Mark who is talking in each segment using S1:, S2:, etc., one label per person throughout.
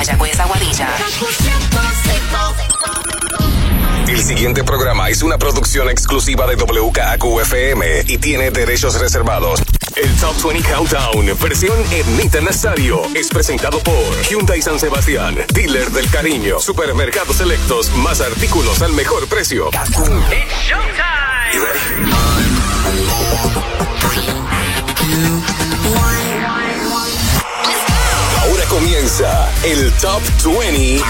S1: Mayagüez Aguadilla.
S2: El siguiente programa es una producción exclusiva de WKQFM y tiene derechos reservados. El Top 20 Countdown, versión Ednita Nazario, es presentado por Hyundai San Sebastián, dealer del cariño, supermercados selectos, más artículos al mejor precio.
S3: It's showtime.
S2: Comienza el Top 20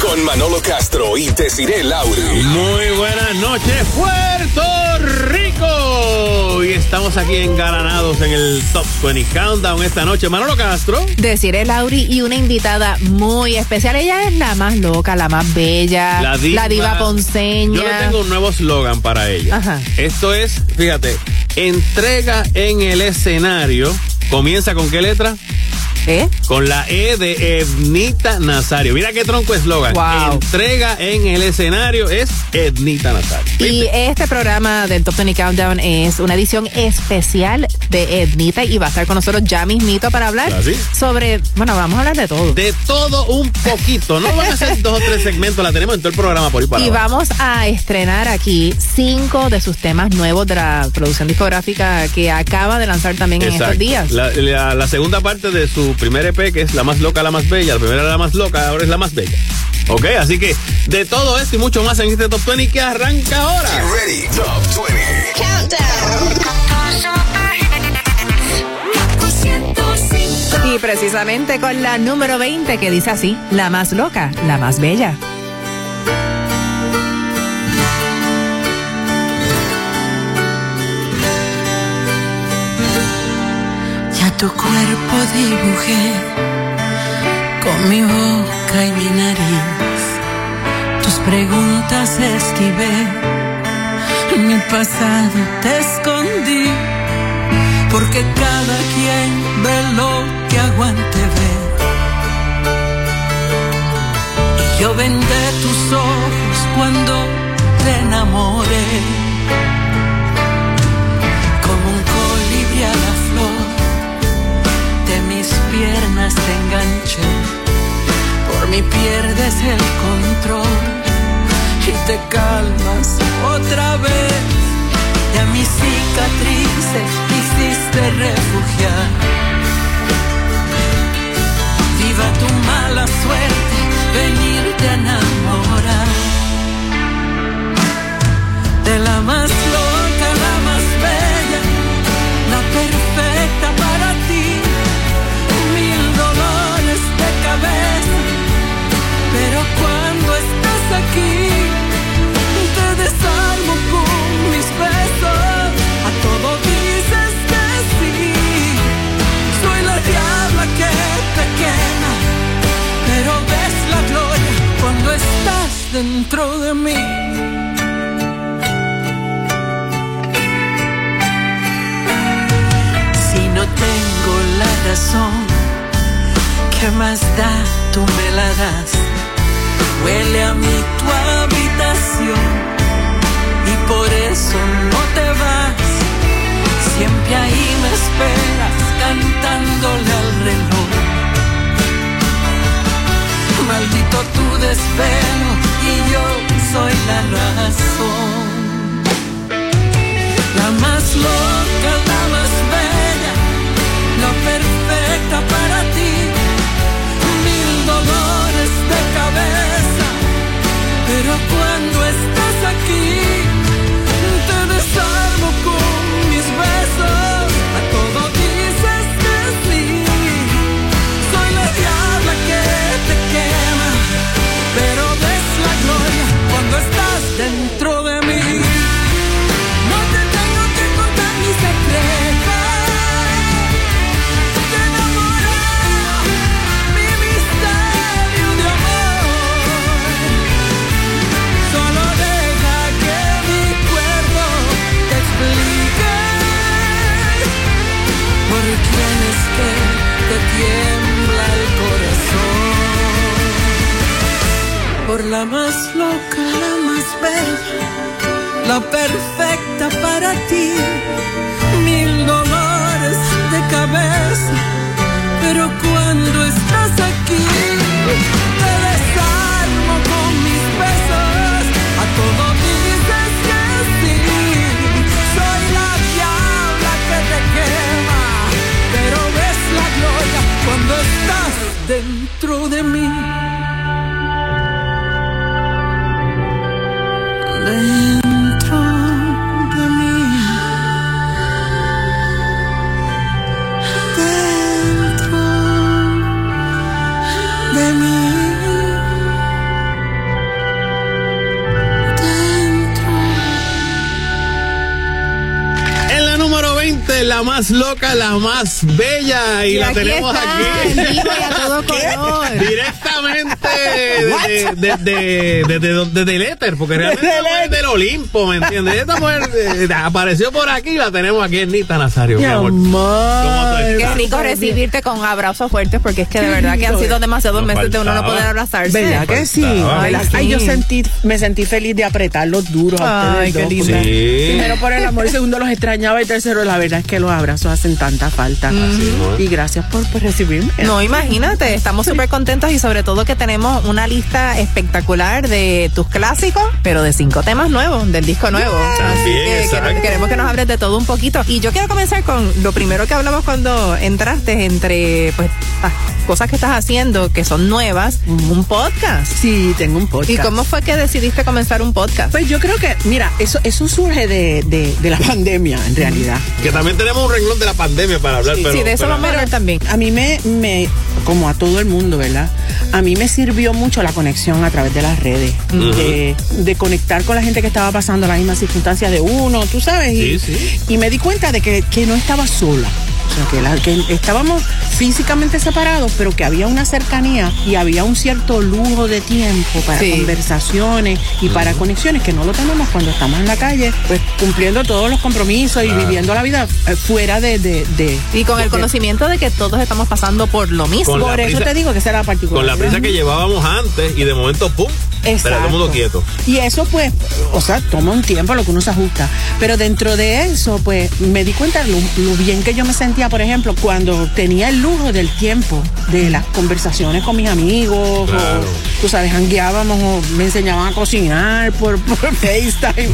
S2: con Manolo Castro y Desiree Lauri.
S4: Muy buenas noches, Puerto Rico. Y estamos aquí engalanados en el Top 20 Countdown esta noche. Manolo Castro.
S5: Deciré Lauri y una invitada muy especial. Ella es la más loca, la más bella,
S4: La diva.
S5: ponceña.
S4: Yo le tengo un nuevo slogan para ella.
S5: Ajá.
S4: Esto es, fíjate, entrega en el escenario. ¿Comienza con qué letra?
S5: ¿Eh?
S4: Con la E de Ednita Nazario. Mira qué tronco eslogan.
S5: Wow.
S4: Entrega en el escenario es Ednita Nazario.
S5: Y este programa del Top 20 Countdown es una edición especial de Ednita y va a estar con nosotros ya mismito para hablar
S4: ¿Ah,
S5: sobre, bueno, vamos a hablar de todo.
S4: De todo un poquito. No van a ser dos o tres segmentos, la tenemos en todo el programa por ahí para
S5: Y
S4: abajo.
S5: vamos a estrenar aquí cinco de sus temas nuevos de la producción discográfica que acaba de lanzar también en estos días.
S4: La, la- la segunda parte de su primer EP, que es La más loca, la más bella. La primera era la más loca, ahora es la más bella. Ok, así que de todo esto y mucho más en este Top 20 que arranca ahora.
S2: Ready, Top 20.
S5: Y precisamente con la número 20 que dice así, la más loca, la más bella.
S6: Tu cuerpo dibujé con mi boca y mi nariz. Tus preguntas esquivé, mi pasado te escondí. Porque cada quien ve lo que aguante ver. Y yo vendé tus ojos cuando te enamoré. Piernas te enganché. Por mí pierdes el control y te calmas otra vez. Y a mis cicatrices quisiste refugiar. Viva tu mala suerte, venirte a enamorar de la más loca, la más bella, la perfecta para pero cuando estás aquí, te desarmo con mis besos. A todo dices que sí. Soy la diabla que te quema, pero ves la gloria cuando estás dentro de mí. Si no tengo la razón, ¿qué más da? Tú me la das. Huele a mí tu habitación y por eso no te más bella.
S4: Y, la
S5: aquí
S4: tenemos
S5: está,
S4: aquí.
S5: en vivo y a todo color.
S4: Directamente desde de, de, de, el éter, porque realmente Olimpo, ¿me entiendes? Esta mujer eh, apareció por aquí y la tenemos aquí en Nita Nazario. mi amor. ¿Cómo tú
S5: Qué rico recibirte con abrazos fuertes porque es que de verdad que han sido demasiados meses de uno no poder abrazarse.
S7: ¿Verdad que sí?
S5: Ay,
S7: Ay, yo sentí, me sentí feliz de apretarlos duros a
S5: Ay,
S7: ustedes
S5: qué lindo.
S4: Sí.
S7: Primero por el amor, segundo los extrañaba y tercero la verdad es que los abrazos hacen tanta falta. Y gracias por, por recibirme.
S5: No, imagínate, estamos súper contentos y sobre todo que tenemos una lista espectacular de tus clásicos, pero de cinco temas nuevos, del disco nuevo. Así
S4: También,
S5: que
S4: exacto.
S5: queremos, queremos que nos hables de todo un poquito. Y yo quiero comenzar con lo primero que hablamos cuando entraste entre pues las cosas que estás haciendo que son nuevas, un podcast.
S7: Sí, tengo un podcast.
S5: ¿Y cómo fue que decidiste comenzar un podcast?
S7: Pues yo creo que, mira, eso, eso surge de, de, de la pandemia, en realidad.
S4: Que también tenemos un renglón de la pandemia para hablar, pero.
S5: sí, de eso
S4: pero-
S5: vamos a hablar también.
S7: A mí me, me, como a todo el mundo, ¿verdad? A mí me sirvió mucho la conexión a través de las redes, de, de conectar con la gente que estaba pasando las mismas circunstancias de uno, tú sabes. Y,
S4: Sí, sí.
S7: y me di cuenta de que, que no estaba sola. O sea, que, la- que estábamos físicamente separados, pero que había una cercanía y había un cierto lujo de tiempo para
S5: Sí.
S7: conversaciones y para conexiones que no lo tenemos cuando estamos en la calle, pues cumpliendo todos los compromisos y viviendo la vida eh, fuera de... de, de-
S5: Y con el conocimiento de que todos estamos pasando por lo mismo.
S7: Por eso
S4: prisa-
S7: te digo que esa era la particular.
S4: Con la prisa que llevábamos antes y de momento, ¡pum! Pero todo el mundo quieto.
S7: Y eso pues, o sea, toma un tiempo lo que uno se ajusta. Pero dentro de eso, pues, me di cuenta lo, lo bien que yo me sentía, por ejemplo, cuando tenía el lujo del tiempo, de las conversaciones con mis amigos,
S4: Claro.
S7: o, tú sabes, hangueábamos o me enseñaban a cocinar por, por FaceTime.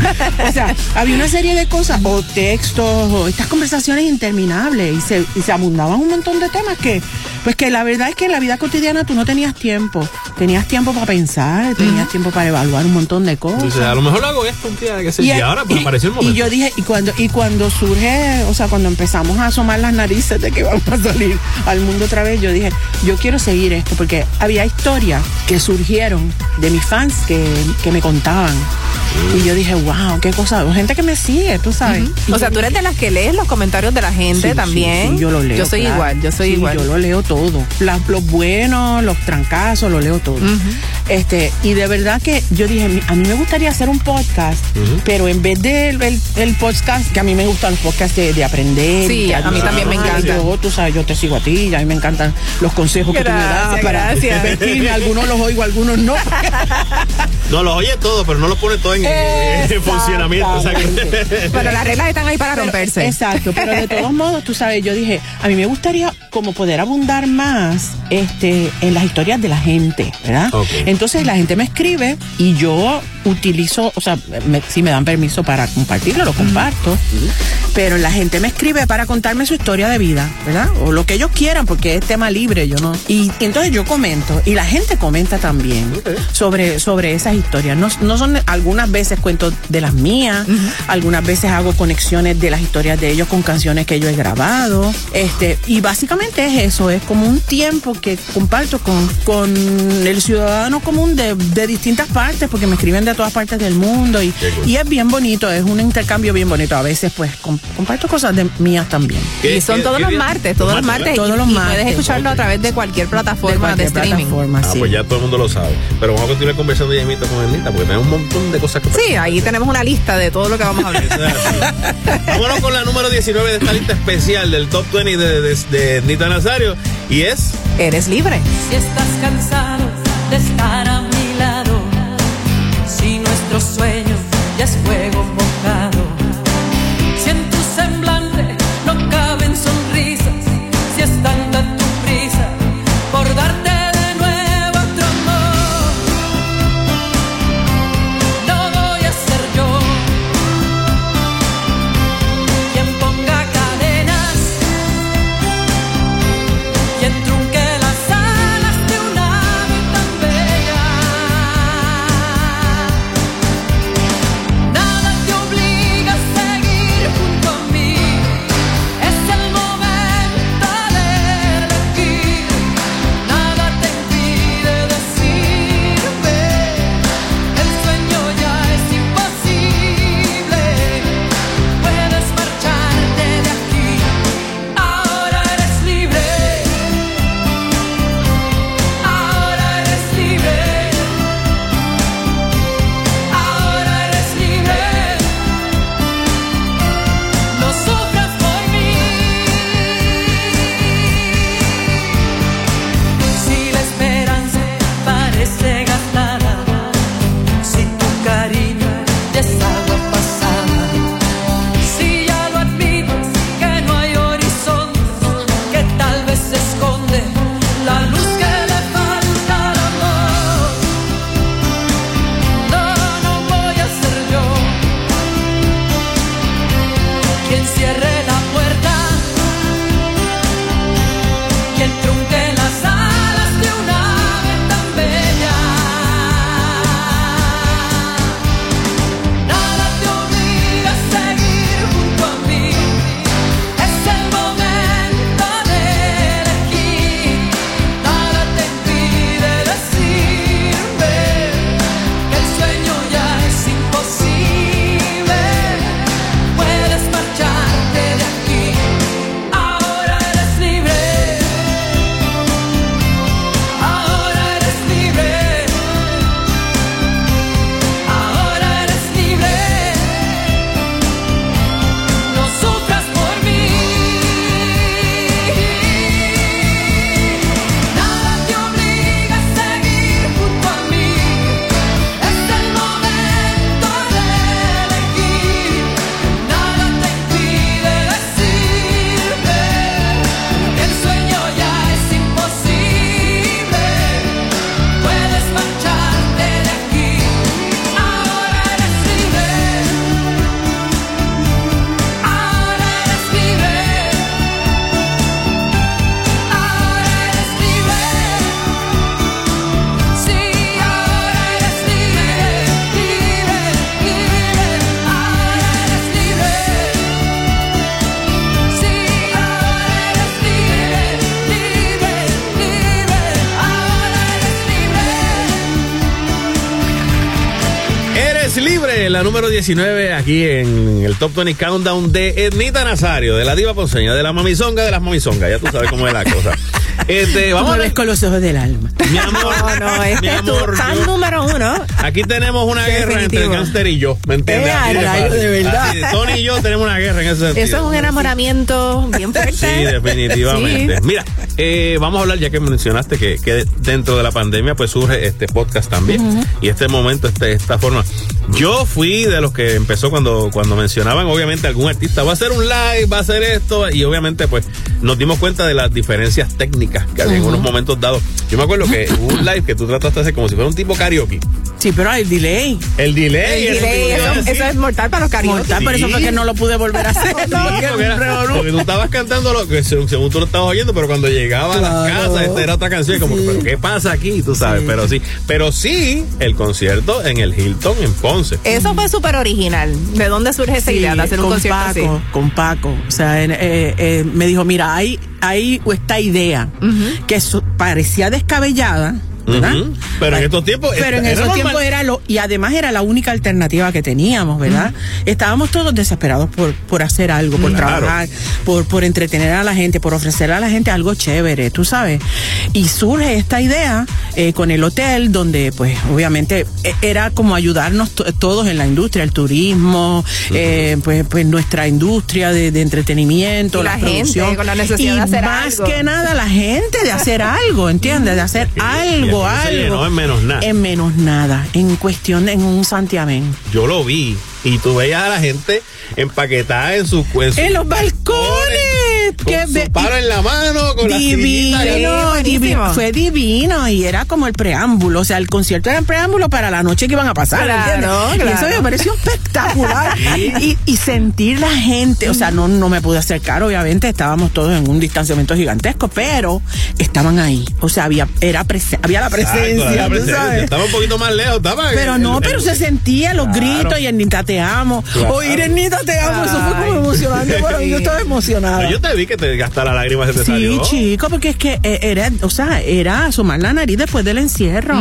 S7: o sea, había una serie de cosas, o textos, o estas conversaciones interminables, y se, y se abundaban un montón de temas que, pues que la verdad es que en la vida cotidiana tú no tenías tiempo. Tenías tiempo para pensar, tenías tiempo para evaluar un montón de cosas.
S4: Entonces, a lo mejor hago esto un día, que sé, y,
S7: a-
S4: ahora pues
S7: y-
S4: apareció el
S7: y
S4: momento.
S7: yo dije, y cuando, y cuando surge, o sea, cuando empezamos a asomar las narices de que vamos a salir al mundo otra vez, yo dije, yo quiero seguir esto, porque había historias que surgieron de mis fans que, que me contaban. Y yo dije, wow, qué cosa, gente que me sigue, tú sabes.
S5: O sea, tú eres de las que lees los comentarios de la gente
S7: Sí,
S5: también.
S7: sí, yo lo leo.
S5: Yo soy
S7: claro.
S5: igual, yo soy igual.
S7: Yo lo leo todo. Las- los buenos, los trancazos, lo leo todo. Este, y de verdad que yo dije, a mí me gustaría hacer un podcast, pero en vez del el, el podcast, que a mí me gustan los podcasts de, de aprender.
S5: Sí, a mí también me
S7: ayudar,
S5: encantan.
S7: Yo, tú sabes, yo te sigo a ti, y a mí me encantan los consejos que tú me das
S5: Gracias,
S7: para
S5: gracias.
S7: vestirme. Algunos los oigo, algunos no.
S4: No, los oye todo, pero no los pone todo en, en funcionamiento. o sea que-
S7: Exactamente.
S5: Pero las reglas están ahí para
S7: Pero-
S5: romperse.
S7: Exacto, pero de todos modos, tú sabes, yo dije, a mí me gustaría como poder abundar más este, en las historias de la gente, ¿verdad? Entonces la gente me escribe y yo utilizo, o sea, me- si me dan permiso para compartirlo, lo comparto, pero la gente me escribe para contarme su historia de vida, ¿verdad? O lo que ellos quieran, porque es tema libre, yo no. Y, entonces yo comento, y la gente comenta también sobre, sobre esas historias. No, no son, algunas veces cuento de las mías, algunas veces hago conexiones de las historias de ellos con canciones que yo he grabado. Este, y básicamente es eso, es como un tiempo que comparto con, con el ciudadano común de, de distintas partes, porque me escriben de todas partes del mundo y, y es bien bonito, es un intercambio bien bonito. A veces pues com- comparto cosas de mías también.
S4: ¿Qué-
S5: Y son
S4: qué-
S5: todos
S4: qué
S5: los martes, todos los martes.
S7: Todos
S5: y-
S7: los
S5: y
S7: martes.
S5: puedes escucharlo a través de cualquier plataforma de,
S7: cualquier
S5: streaming.
S7: plataforma,
S4: Ah,
S7: sí.
S4: pues ya todo el mundo lo sabe. Pero vamos a continuar conversando ya mismo con Ernita, porque tenemos un montón de cosas que
S5: Sí, ahí tenemos una lista de todo lo que vamos a hablar.
S4: Vámonos con la número 19 de esta lista especial del Top 20 de, de, de Nita Nazario. Y es.
S5: Eres libre.
S8: Si estás cansado de estar a mi lado, si nuestro sueño ya es fuego
S4: 19 aquí en el Top 20 Countdown de Ednita Nazario, de la diva ponceña, de la mamizonga de las mamizongas. Ya tú sabes cómo es la cosa. Este, vamos a ver
S7: ver con los ojos del alma.
S4: Mi amor,
S5: No, no, este
S4: mi
S5: es tu
S4: amor,
S5: fan
S4: yo-
S5: número uno.
S4: Aquí tenemos una guerra entre el gánster y yo, ¿me entiendes? De
S7: verdad.
S4: Así Tony y yo tenemos una guerra en ese sentido.
S5: Eso es un enamoramiento bien fuerte.
S4: Sí, definitivamente.
S5: Sí.
S4: Mira, eh, vamos a hablar, ya que mencionaste que, que dentro de la pandemia pues surge este podcast también. Y este momento, este, esta forma. Yo fui de los que empezó cuando, cuando mencionaban, obviamente, algún artista va a hacer un live, va a hacer esto, y obviamente pues nos dimos cuenta de las diferencias técnicas que había en unos momentos dados. Yo me acuerdo que hubo un live que tú trataste de hacer como si fuera un tipo karaoke.
S7: Sí, pero hay delay.
S4: El delay.
S5: El
S4: eso
S5: delay, eso, es mortal para los karaoke.
S7: Mortal, por eso fue que no lo pude volver a hacer.
S4: Sí,
S7: porque
S4: porque,
S7: era
S4: porque tú estabas cantando lo que según, tú lo estabas oyendo, pero cuando llegaba a las
S7: Claro.
S4: casas, esta era otra canción, y como,
S7: Sí.
S4: pero ¿qué pasa aquí? Tú sabes,
S7: Sí.
S4: pero sí. Pero sí, el concierto en el Hilton en Ponce.
S5: Eso fue súper original. ¿De dónde surge esa
S7: Sí,
S5: idea de hacer un
S7: con
S5: concierto
S7: Paco,
S5: así?
S7: Con Paco. O sea, en- eh, eh, me dijo, mira, hay, hay esta idea que su- parecía descabellada.
S4: Pero en estos tiempos
S7: Pero en
S4: era
S7: esos
S4: normal.
S7: tiempos era lo, y además era la única alternativa que teníamos, ¿verdad? Estábamos todos desesperados por, por hacer algo, por
S4: Claro.
S7: trabajar, por, por entretener a la gente, por ofrecer a la gente algo chévere, tú sabes. Y surge esta idea eh, con el hotel, donde pues obviamente eh, era como ayudarnos to- todos en la industria, el turismo, eh, pues, pues nuestra industria de, de entretenimiento,
S5: Y la gente,
S7: producción.
S5: con la necesidad
S7: y
S5: de hacer
S7: más
S5: algo.
S7: que nada la gente de hacer algo, ¿entiendes? De hacer
S4: Y-
S7: algo,
S4: se llenó en menos nada.
S7: En menos nada. En cuestión en un santiamén.
S4: Yo lo vi y tú veías a la gente empaquetada en sus en, sus
S7: En los balcones.
S4: Con
S7: que
S4: su palo en la mano, con la
S7: divino,
S4: sillita y-
S5: Sí,
S7: divi-
S5: buenísimo.
S7: fue divino y era como el preámbulo, o sea, el concierto era el preámbulo para la noche que iban a pasar,
S5: Claro.
S7: Y eso
S5: claro.
S7: me pareció espectacular y, y sentir la gente, o sea, no, no me pude acercar, obviamente estábamos todos en un distanciamiento gigantesco, pero estaban ahí, o sea, había era había la
S4: Exacto,
S7: presencia,
S4: la
S7: tú
S4: presencia.
S7: sabes.
S4: Estaba un poquito más lejos, estaba
S7: Pero
S4: el-
S7: no,
S4: el-
S7: pero se sentía los
S4: Claro.
S7: gritos y el Nita te amo.
S4: Claro.
S7: Oír el Nita te amo, eso fue como emocionante mí. Yo estaba emocionada.
S4: Pero yo te vi que te hasta la lágrima se te
S7: Sí,
S4: salió.
S7: chico, porque es que eh, era, o sea, era asomar la nariz después del encierro.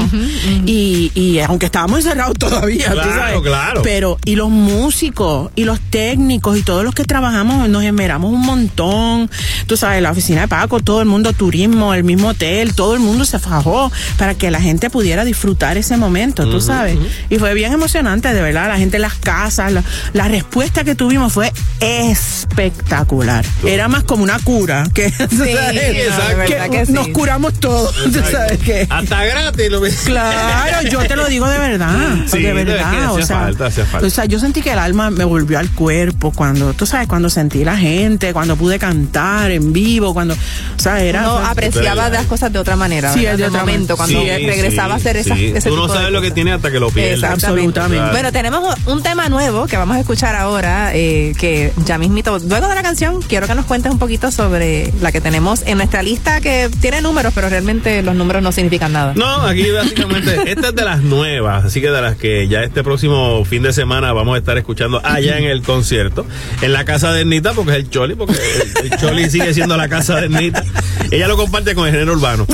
S7: Y, y aunque estábamos encerrados todavía, tú
S4: Claro,
S7: sabes.
S4: claro.
S7: Pero, y los músicos, y los técnicos, y todos los que trabajamos, nos esmeramos un montón. Tú sabes, la oficina de Paco, todo el mundo, turismo, el mismo hotel, todo el mundo se fajó para que la gente pudiera disfrutar ese momento, tú sabes. Y fue bien emocionante, de verdad, la gente en las casas, la, la respuesta que tuvimos fue espectacular. Era más como una cura que, tú sabes,
S4: exacto.
S5: de verdad que sí.
S7: nos curamos todos, tú sabes que.
S4: Hasta gratis lo ves.
S7: Claro, yo te lo digo de verdad,
S4: Sí,
S7: de verdad, o sea,
S4: falta, hacía falta.
S7: o sea, yo sentí que el alma me volvió al cuerpo cuando, tú sabes, cuando sentí la gente, cuando pude cantar en vivo, cuando, o sea, era
S5: No apreciaba las cosas de otra manera.
S7: Sí,
S5: ¿verdad?
S7: de
S5: De
S7: otra
S5: momento, cuando
S4: Sí,
S5: regresaba a hacer esa,
S4: sí.
S5: ese
S4: Tú no
S5: tipo de
S4: sabes lo que tiene hasta que lo pierdes.
S7: Absolutamente.
S5: Bueno, tenemos un tema nuevo que vamos a escuchar ahora, eh, que ya mismito, luego de la canción, quiero que nos cuentes un poquito sobre la que tenemos en nuestra lista que tiene números, pero realmente los números no significan nada.
S4: No, aquí básicamente, esta es de las nuevas, así que de las que ya este próximo fin de semana vamos a estar escuchando allá en el concierto, en la casa de Ernita, porque es el Choli, porque el, el Choli sigue siendo la casa de Ernita. Ella lo comparte con el género urbano, tú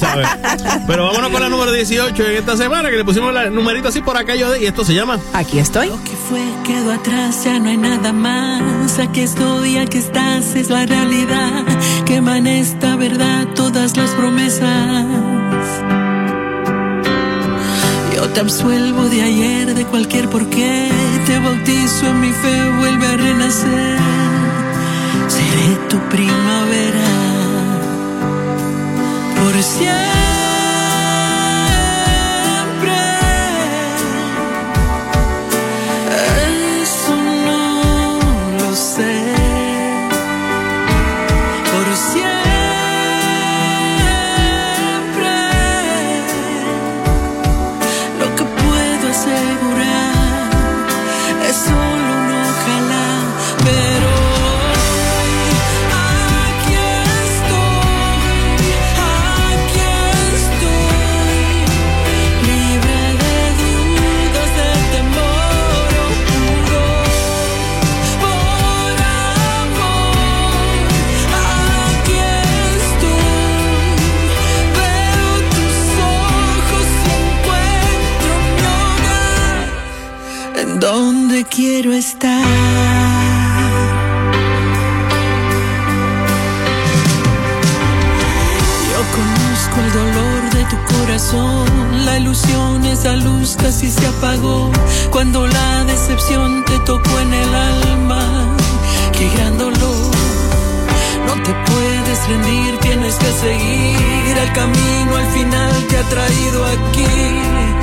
S4: sabes. Pero vámonos con la número 18 en esta semana, que le pusimos el numerito así por aquello de, y esto se llama
S5: Aquí estoy.
S6: Lo que fue quedó atrás, ya no hay nada más. Aquí estoy, aquí estás, es la realidad. Queman esta verdad todas las promesas. Yo te absuelvo de ayer, de cualquier porqué. Te bautizo en mi fe, vuelve a renacer. Seré tu primavera. Por siempre. Quiero estar. Yo conozco el dolor de tu corazón, la ilusión, esa luz casi se apagó cuando la decepción te tocó en el alma. Qué gran dolor, no te puedes rendir, tienes que seguir el camino, al final te ha traído aquí.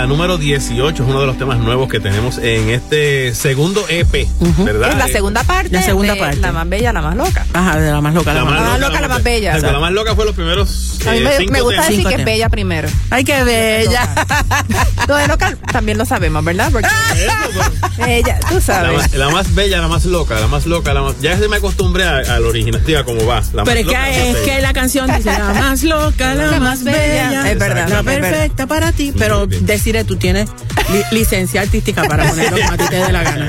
S4: La número 18, es uno de los temas nuevos que tenemos en este segundo EP, ¿verdad?
S5: Es la
S4: Eh,
S5: segunda parte.
S7: La segunda
S5: de
S7: parte.
S5: La más bella, la más loca.
S7: Ajá, de la más loca, la,
S4: La
S7: más loca.
S5: loca, la más bella.
S4: La más loca fue los primeros
S5: A mí me, gusta decir que es bella primero.
S7: Ay, qué bella.
S5: Lo de loca también lo sabemos, ¿verdad? Porque
S4: Eso, pues.
S5: ella, tú
S4: La
S5: sabes.
S4: más, la más bella, la más loca, la más loca, la más. Ya se me acostumbré a- al original, tía, como va. La
S7: Pero
S4: más
S7: es que,
S4: loca, la bella.
S7: la canción dice la más loca, la,
S5: La
S7: más
S5: más
S7: bella.
S5: bella. Es verdad,
S7: La perfecta para ti. Pero decirle, tú tienes licencia artística para ponerlo como a ti te dé la gana.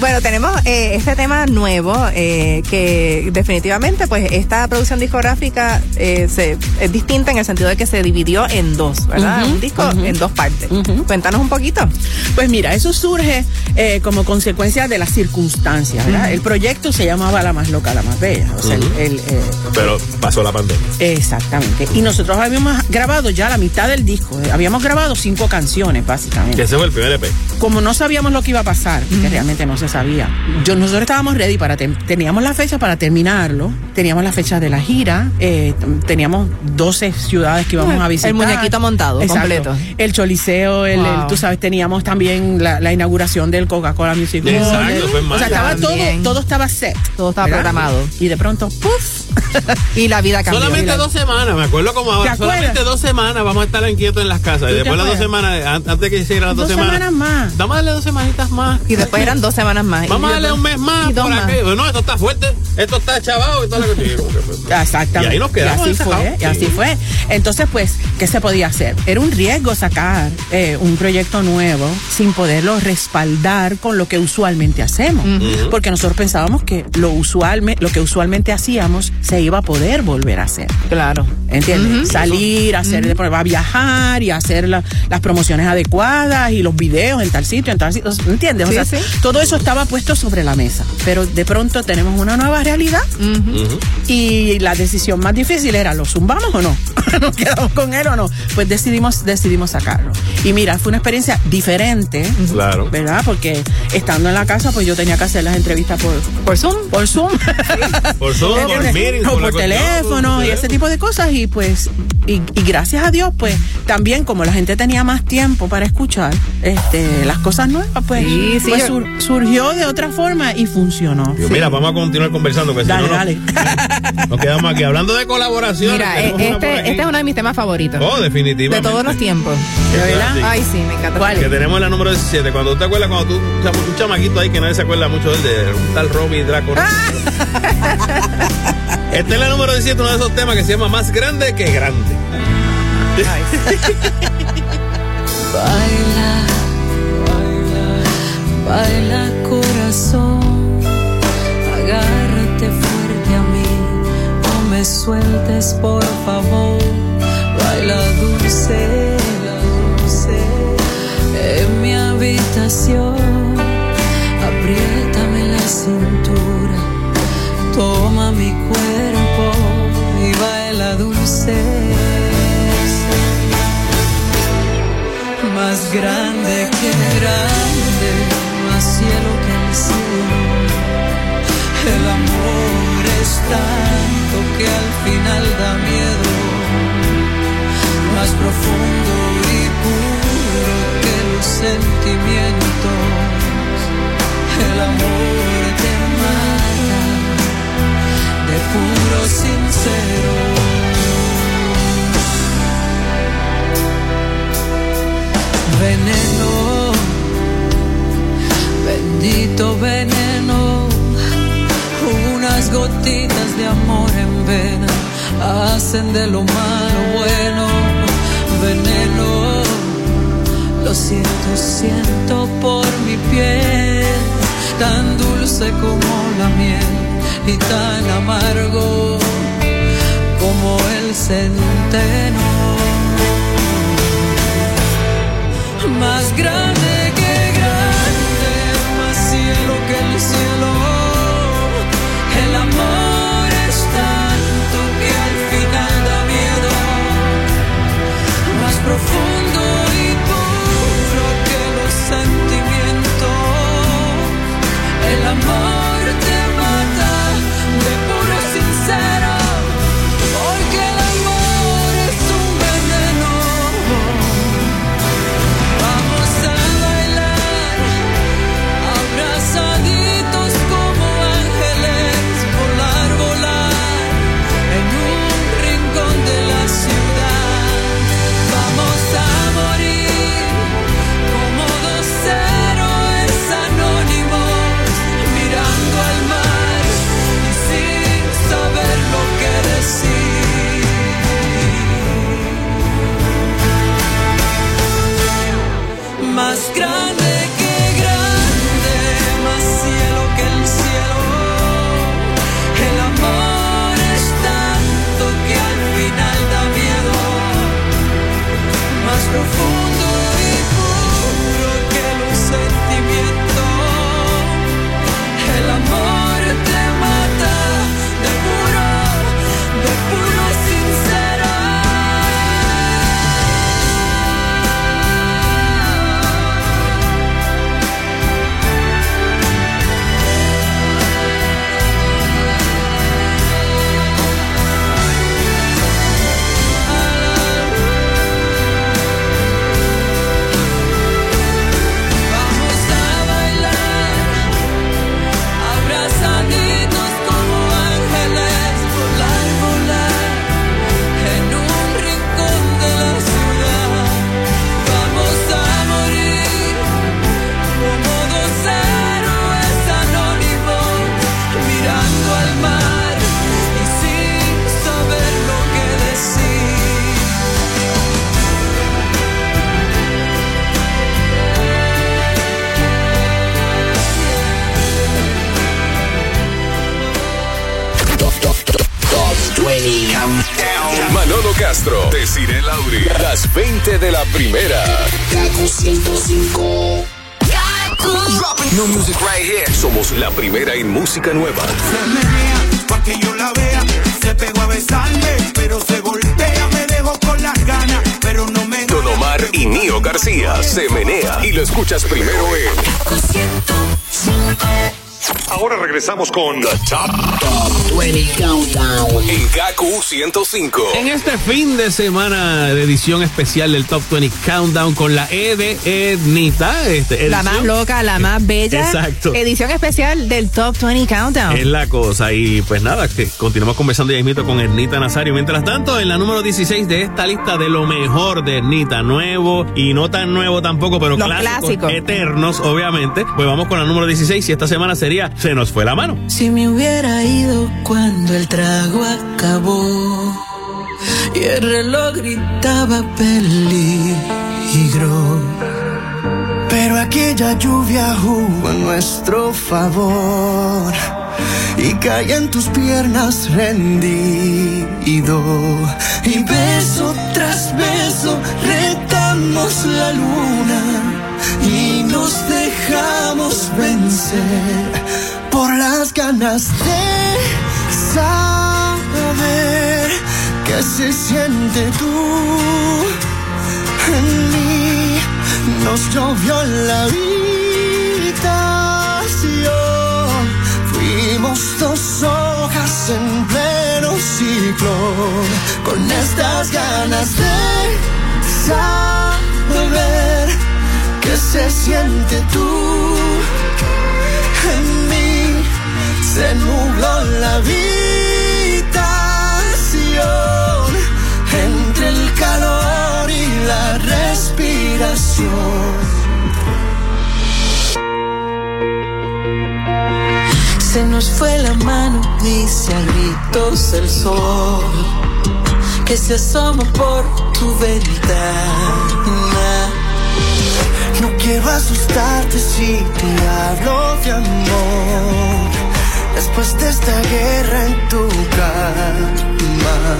S5: Bueno, tenemos eh, este tema nuevo eh, que definitivamente, pues, esta producción discográfica eh, se, es distinta en el sentido de que se dividió en dos, ¿verdad? Un disco en dos partes. Cuéntanos un poquito.
S7: Pues mira, eso surge eh, como consecuencia de las circunstancias, ¿verdad? El proyecto se llamaba La más loca, la más bella. O sea, el-
S4: Ujú.
S7: el, eh,
S4: Pero pasó la pandemia.
S7: exactamente. Y nosotros habíamos grabado ya la mitad del disco. Habíamos grabado cinco canciones,
S4: Que
S7: básicamente.
S4: ese fue el primer EP.
S7: Como no sabíamos lo que iba a pasar, que realmente no se sabía, yo, nosotros estábamos ready para, teníamos la fecha para terminarlo, teníamos la fecha de la gira, eh, teníamos 12 ciudades que íbamos a visitar.
S5: El muñequito montado, completo.
S7: El Choliseo, el, tú sabes, teníamos también la, la inauguración del Coca-Cola Music.
S4: Exacto, fue en
S7: O sea,
S4: mayo.
S7: estaba todo, todo estaba set.
S5: Todo estaba
S7: ¿verdad?
S5: programado.
S7: Y de pronto, ¡puf!
S5: Y la vida cambió.
S4: Solamente dos semanas, me acuerdo como ahora. Solamente dos semanas vamos a estar inquietos en las casas. Y
S7: ¿Tú te
S4: después las dos semanas, an- antes que hicieran las dos,
S7: Dos semanas más.
S4: Vamos a darle dos semanitas más.
S5: Y después eran dos semanas más.
S4: Vamos a darle un mes más
S5: y
S4: por
S5: más.
S4: No, esto está fuerte, esto está chavado y toda la
S7: Exactamente.
S4: Y ahí nos quedamos
S7: Y así fue, y así
S4: Sí.
S7: fue. Entonces, pues, ¿qué se podía hacer? Era un riesgo sacar eh, un proyecto nuevo sin poderlo respaldar con lo que usualmente hacemos. Porque nosotros pensábamos que lo, usualme, lo que usualmente hacíamos se iba a poder volver a hacer.
S5: Claro.
S7: ¿Entiendes? Salir, hacer de prueba, viajar y hacer la- las promociones adecuadas y los videos en tal sitio, en tal sitio. ¿Entiendes?
S5: Sí,
S7: o sea,
S5: sí.
S7: todo eso estaba puesto sobre la mesa. Pero de pronto tenemos una nueva realidad y la decisión más difícil era, ¿lo zumbamos o no? ¿Nos quedamos con él o no? Pues decidimos, decidimos sacarlo. Y mira, fue una experiencia diferente,
S4: Claro.
S7: ¿verdad? Porque estando en la casa, pues yo tenía que hacer las entrevistas por,
S5: Por Zoom.
S7: por Zoom.
S4: Por Zoom, por. Sharing.
S7: o por
S4: cuestión,
S7: teléfono y ese tipo de cosas y pues y, y gracias a Dios pues también como la gente tenía más tiempo para escuchar este las cosas nuevas pues,
S5: Sí, sí,
S7: pues sur- surgió de otra forma y funcionó
S4: Digo, Mira, vamos a continuar conversando. Que
S7: Dale,
S4: no-
S7: dale.
S4: Nos quedamos aquí hablando de colaboración.
S5: Mira, eh, este, este es uno de mis temas favoritos.
S4: Oh, definitivamente.
S5: de todos los tiempos.
S7: ¿De verdad?
S4: Sí.
S5: Ay, sí, me encanta.
S7: ¿Cuál?
S4: Que tenemos la número 17. Cuando tú te acuerdas, cuando tú, o sea, un chamaquito ahí que nadie se acuerda mucho del de un tal Robbie Draco. Esta es la número 17, uno de esos temas que se llama Más Grande que Grande.
S6: Baila, baila corazón, agárrate fuerte a mí, no me sueltes por favor. Baila dulce, dulce, en mi habitación, apriétame la cintura, toma mi cuerpo y baila dulce más grande que grande, más cielo que el cielo. El amor es tanto que al final da miedo, más profundo y puro que los sentimientos. El amor te mata puro sincero. veneno, bendito veneno, unas gotitas de amor en vena hacen de lo malo bueno, veneno, lo siento, siento por mi piel, tan dulce como la miel y tan amargo como el centeno más grande que grande, más cielo que el cielo. El amor es tanto que al final da miedo, más profundo
S2: 20 de la primera.
S9: No music right here.
S2: Somos la primera en música nueva.
S10: Se menea pa' que yo la vea. Se pegó a besarme, pero se voltea. Me dejó con las ganas, pero no me
S2: Don Omar y Nio García se menea y lo escuchas primero en
S11: Ahora regresamos con The
S12: Top 105.
S4: En este fin de semana de edición especial del Top 20 Countdown con la E de Ednita. Este,
S5: La más loca, la más bella.
S4: Exacto.
S5: Edición especial del Top 20 Countdown.
S4: Es la cosa. Y pues nada, que continuamos conversando ya mismo con Ernita Nazario. Mientras tanto, en la número 16 de esta lista de lo mejor de Ernita, nuevo y no tan nuevo tampoco, pero
S5: Los
S4: clásicos,
S5: clásicos.
S4: eternos, obviamente. Pues vamos con la número 16 y esta semana sería Se nos fue la mano.
S6: Si me hubiera ido cuando el trago y el reloj gritaba peligro.
S13: Pero aquella lluvia jugó a nuestro favor y caí en tus piernas rendido. Y beso tras beso retamos la luna y nos dejamos vencer por las ganas de saber qué se siente tú en mí nos llovió la habitación. Fuimos dos hojas en pleno ciclo, con estas ganas de saber qué se siente tú en mí. Se nubló la habitación calor y la respiración.
S6: Se nos fue la mano, dice a gritos el sol, que se asoma por tu ventana.
S13: No quiero asustarte si te hablo de amor. Después de esta guerra en tu cama.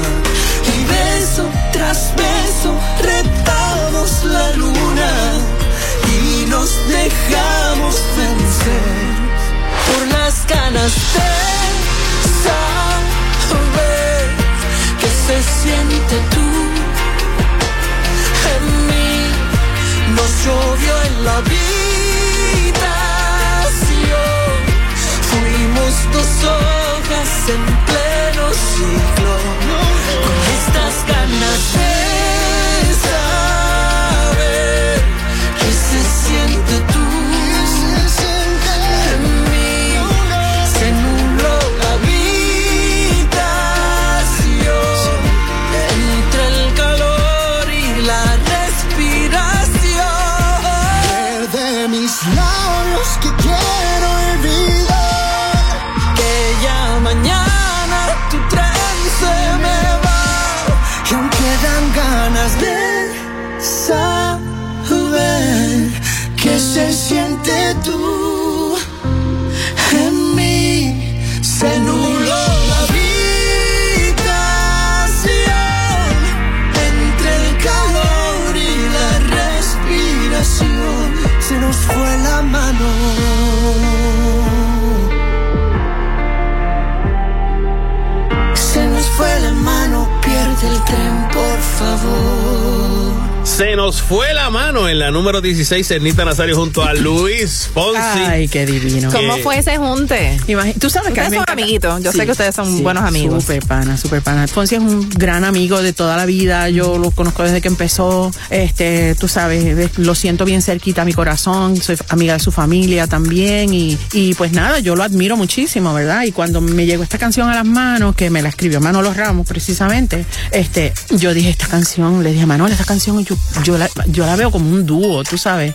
S6: Y beso tras beso retamos la luna y nos dejamos vencer por las ganas de saber que se siente tú en mí. Nos llovió en la habitación, fuimos dos hojas en pleno ciclo, con estas ganas de saber que se siente
S13: favor.
S4: Se nos fue la mano en la número 16, Ernita Nazario junto a Luis Fonsi.
S7: Ay, qué divino.
S5: ¿Cómo
S4: que-
S5: fue ese junte?
S7: Imagi- Tú sabes que
S5: Ustedes
S7: me
S5: son amiguitos. Yo sé que ustedes son buenos amigos.
S7: Super pana, super pana. Fonsi es un gran amigo de toda la vida. Yo lo conozco desde que empezó. Este, tú sabes, lo siento bien cerquita a mi corazón. Soy amiga de su familia también. Y, y pues nada, yo lo admiro muchísimo, ¿verdad? Y cuando me llegó esta canción a las manos, que me la escribió Manolo Ramos precisamente, este, yo dije esta canción, le dije a Manolo, esta canción yo, yo, la, yo la veo como un dúo, tú sabes.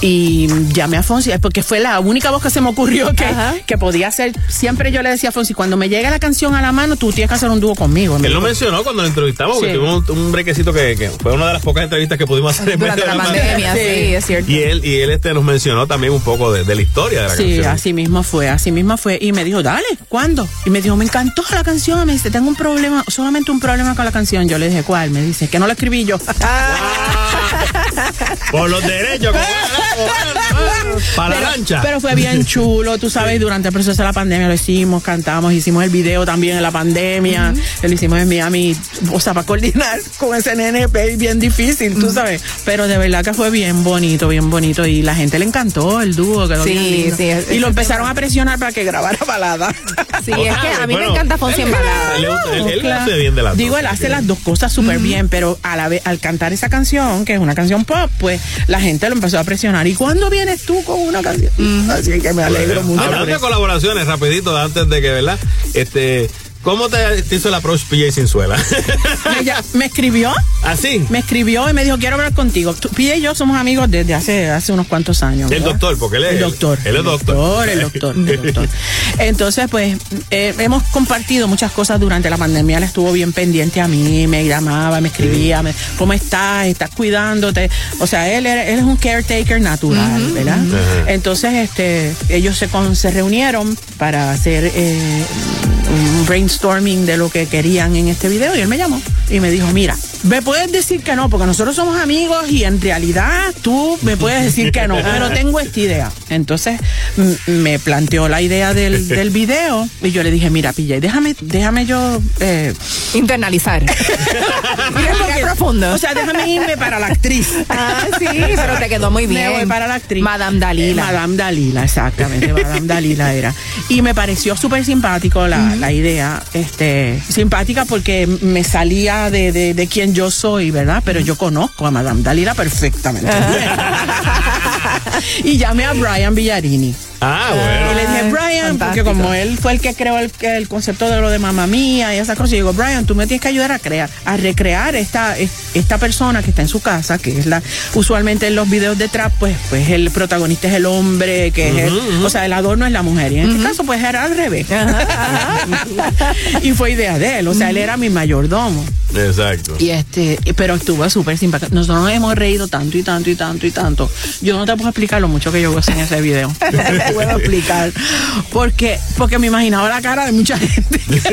S7: Y llamé a Fonsi, porque fue la única voz que se me ocurrió que, que podía hacer. Siempre yo le decía a Fonsi, cuando me llegue la canción a la mano, tú tienes que hacer un dúo conmigo.
S4: Él lo mencionó cuando lo entrevistamos, porque
S7: Sí.
S4: tuvimos un, un brequecito que, que fue una de las pocas entrevistas que pudimos hacer en
S5: Durante
S4: medio
S5: la
S4: de
S5: pandemia, sí,
S7: Sí.
S5: es cierto.
S4: Y él, y él este, nos mencionó también un poco de, de la historia de la
S7: Sí,
S4: canción.
S7: así mismo fue, así mismo fue. Y me dijo, dale, ¿cuándo? Y me dijo, me encantó la canción. Me dice, tengo un problema, solamente un problema con la canción. Yo le dije, ¿cuál? Me dice, que no la escribí yo.
S4: Por los derechos. como- Para la
S7: pero,
S4: lancha.
S7: pero fue bien chulo, tú sabes, durante el proceso de la pandemia lo hicimos, cantamos, hicimos el video también en la pandemia, lo hicimos en Miami, o sea, para coordinar con ese nene es bien difícil, tú sabes, pero de verdad que fue bien bonito, bien bonito y la gente le encantó el dúo, quedó
S5: Sí,
S7: bien lindo.
S5: sí, es-
S7: y lo empezaron a presionar para que grabara balada.
S5: Sí, es que a mí me encanta Fonsi en
S4: él-
S5: balada.
S4: él él- él
S7: Claro.
S4: hace bien de las
S7: Digo, él hace las dos cosas súper bien, pero a la vez, al cantar esa canción, que es una canción pop, pues la gente lo empezó a presionar. ¿Y cuándo vienes tú con una canción? Así que me alegro mucho. por
S4: Hablando de colaboraciones, rapidito, antes de que, ¿verdad? Este, ¿cómo te, te hizo el approach PJ Sinzuela?
S7: Ella me escribió,
S4: Así.
S7: me escribió y me dijo, quiero hablar contigo. Tú, Pilla y yo somos amigos desde hace, hace unos cuantos años.
S4: El
S7: ¿verdad?
S4: doctor, porque él es-
S7: El doctor.
S4: él es doctor.
S7: El doctor, el doctor. Entonces, pues, eh, hemos compartido muchas cosas durante la pandemia. Él estuvo bien pendiente a mí, me llamaba, me escribía, me, ¿cómo estás? ¿Estás cuidándote? O sea, él, él es un caretaker natural, ¿verdad? Entonces, este, ellos se, con- se reunieron para hacer eh, brainstorming de lo que querían en este video y él me llamó y me dijo, mira, me puedes decir que no, porque nosotros somos amigos y en realidad tú me puedes decir que no, pero tengo esta idea. Entonces me planteó la idea del, del video y yo le dije, mira, PJ, déjame, déjame yo... eh,
S5: Internalizar. Respirar profundo.
S7: o sea, déjame irme para la actriz.
S5: Ah, sí, pero te quedó muy bien.
S7: Me voy para la actriz.
S5: Madame Dalila.
S7: Eh, Madame Dalila, exactamente. Madame Dalila era. Y me pareció súper simpático la, la idea. Este, simpática porque me salía de, de, de quien yo soy, ¿verdad? Pero yo conozco a Madame Dalila perfectamente. y llamé a Brian Villarini.
S4: Ah,
S7: Y
S4: bueno.
S7: le dije, Brian, porque como él fue el que creó el, el concepto de lo de mamá mía y esa cosa, y digo, Brian, tú me tienes que ayudar a crear, a recrear esta, esta persona que está en su casa, que es la, usualmente en los videos de trap, pues, pues el protagonista es el hombre, que es el, o sea, el adorno es la mujer. Y en este caso, pues era al revés. y fue idea de él, o sea, él era mi mayordomo.
S4: Exacto.
S7: Y este, pero estuvo súper simpático. Nosotros nos hemos reído tanto y tanto y tanto y tanto. Yo no te puedo explicar lo mucho que yo gocé en ese video. Puedo explicar. Porque, porque me imaginaba la cara de mucha gente.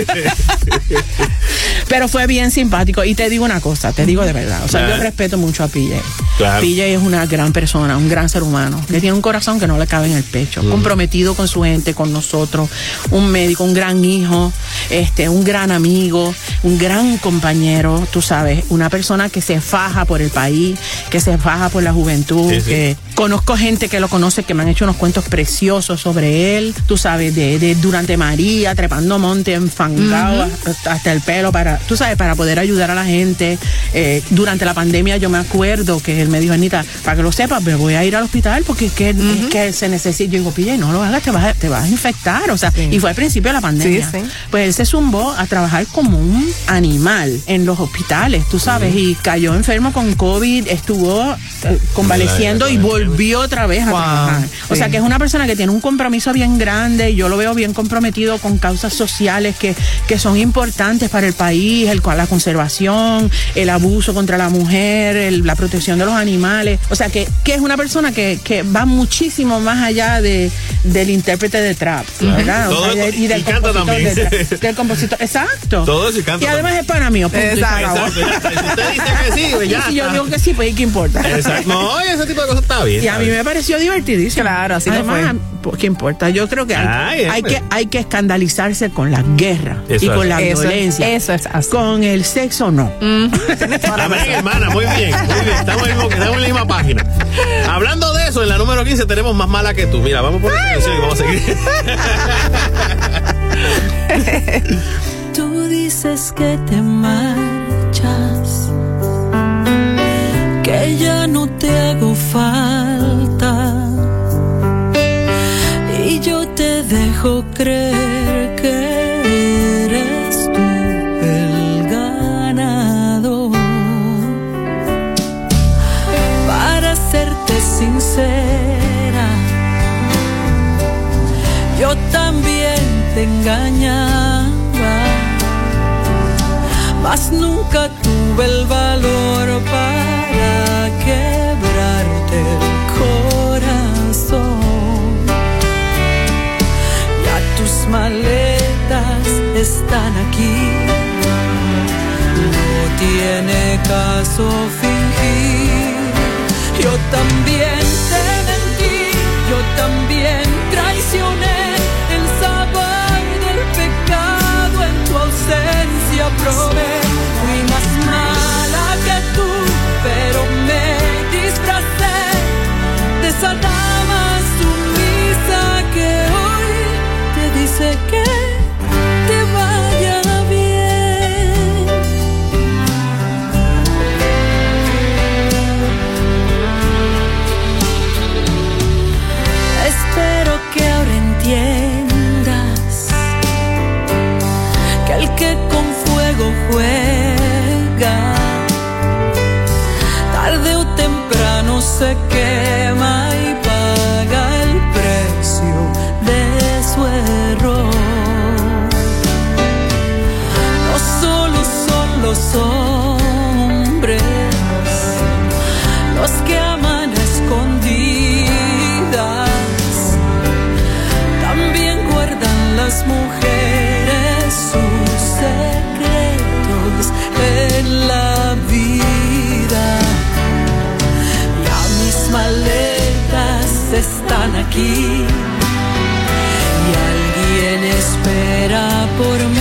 S7: pero fue bien simpático. Y te digo una cosa, te digo de verdad. O sea, yo respeto mucho a PJ.
S4: Claro.
S7: PJ es una gran persona, un gran ser humano. Que tiene un corazón que no le cabe en el pecho. Comprometido con su gente, con nosotros. Un médico, un gran hijo, este, un gran amigo, un gran compañero, tú sabes, una persona que se faja por el país, que se faja por la juventud,
S4: Sí, sí.
S7: que conozco gente que lo conoce, que me han hecho unos cuentos preciosos sobre él, tú sabes, de, de durante María, trepando monte, enfangado hasta- hasta el pelo, para, tú sabes, para poder ayudar a la gente. Eh, durante la pandemia yo me acuerdo que él me dijo, Anita, para que lo sepas, me voy a ir al hospital porque es que, es que se necesita. Yo digo, pilla, no lo hagas, te vas a, te vas a infectar. O sea, y fue al principio de la pandemia.
S5: Sí, sí.
S7: Pues él se zumbó a trabajar como un animal en los hospitales, tú sabes, y cayó enfermo con COVID, estuvo eh, convaleciendo y volvió otra vez a
S5: Wow,
S7: trabajar. O
S5: sí.
S7: sea, que es una persona que tiene un compromiso bien grande y yo lo veo bien comprometido con causas sociales que, que son importantes para el país, el, la conservación, el abuso contra la mujer, el- la protección de los animales. O sea, que, que es una persona que, que va muchísimo más allá de, del intérprete de trap, ¿verdad? O
S4: Todo
S7: sea,
S4: esto-
S7: y del
S4: y canta
S7: compositor
S4: también.
S7: de trap, del compositor. Exacto.
S4: Todo eso y canta
S7: Y además es para mí. punto, y
S5: Exacto.
S4: Exacto. Si usted dice que sí, pues
S7: Y
S4: ya.
S7: si yo digo que sí, pues ¿qué importa?
S4: Exacto. No, ese tipo de cosas está bien.
S7: Y a mí me pareció divertidísimo.
S5: Claro, así
S7: Además, ¿qué importa? Yo creo que hay,
S4: Ay,
S7: hay que hay que escandalizarse con la guerra
S4: Eso
S7: y
S4: es.
S7: con la
S5: Eso es-
S7: violencia.
S5: eso es así.
S7: Con el sexo no.
S4: Amén, hermana, muy bien, muy bien. Estamos en, estamos en la misma página. Hablando de eso, en la número 15 tenemos más mala que tú. Mira, vamos por la y vamos a seguir.
S8: Tú dices que te marchas, que ya no te hago falta. Creer que eres tú el ganador. Para serte sincera, yo también te engañaba, mas nunca tuve el valor están aquí. No tiene caso fingir. Yo también te mentí, yo
S6: también traicioné el sabor del pecado en tu ausencia probé. juega. Tarde o temprano se quema y paga el precio de su error. No solo son los hombres los que aman a escondidas, también guardan las mujeres. Y alguien espera por mí.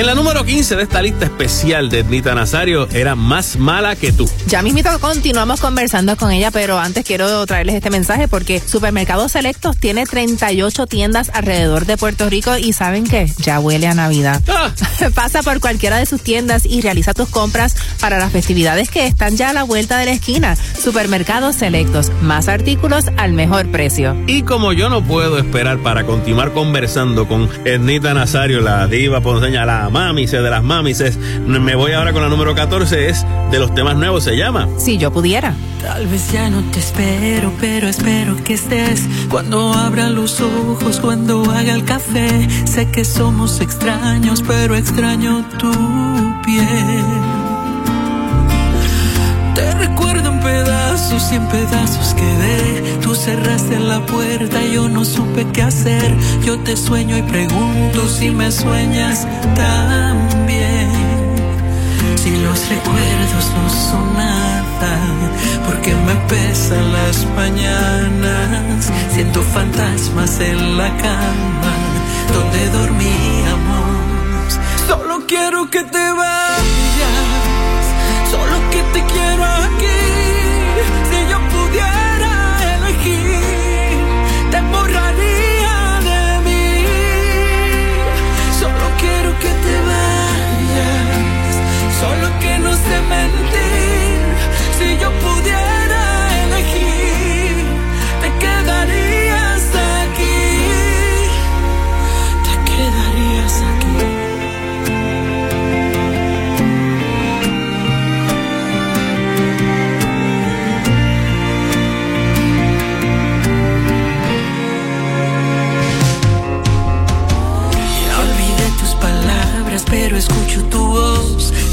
S6: En
S4: la número 15 de esta lista especial de Ednita Nazario era Más mala que tú.
S5: Ya mismito continuamos conversando con ella, pero antes quiero traerles este mensaje porque Supermercados Selectos tiene 38 tiendas alrededor de Puerto Rico y ¿saben qué? Ya huele a Navidad.
S4: Ah.
S5: Pasa por cualquiera de sus tiendas y realiza tus compras para las festividades que están ya a la vuelta de la esquina. Supermercados Selectos, más artículos al mejor precio.
S4: Y como yo no puedo esperar para continuar conversando con Ednita Nazario, la diva ponceña, la mamice de las mamices, me voy ahora con la número 14, es de los temas nuevos, se llama.
S5: Si yo pudiera.
S6: Tal vez ya no te espero, pero espero que estés cuando abra los ojos, cuando haga el café. Sé que somos extraños, pero extraño tu piel. Te recuerdo en pedazos y en pedazos quedé. Tú cerraste la puerta, yo no supe qué hacer. Yo te sueño y pregunto si me sueñas también. Si los recuerdos no son nada, porque me pesan las mañanas. Siento fantasmas en la cama donde dormíamos. Solo quiero que te vayas, solo que no sé mentir. Si yo pudiera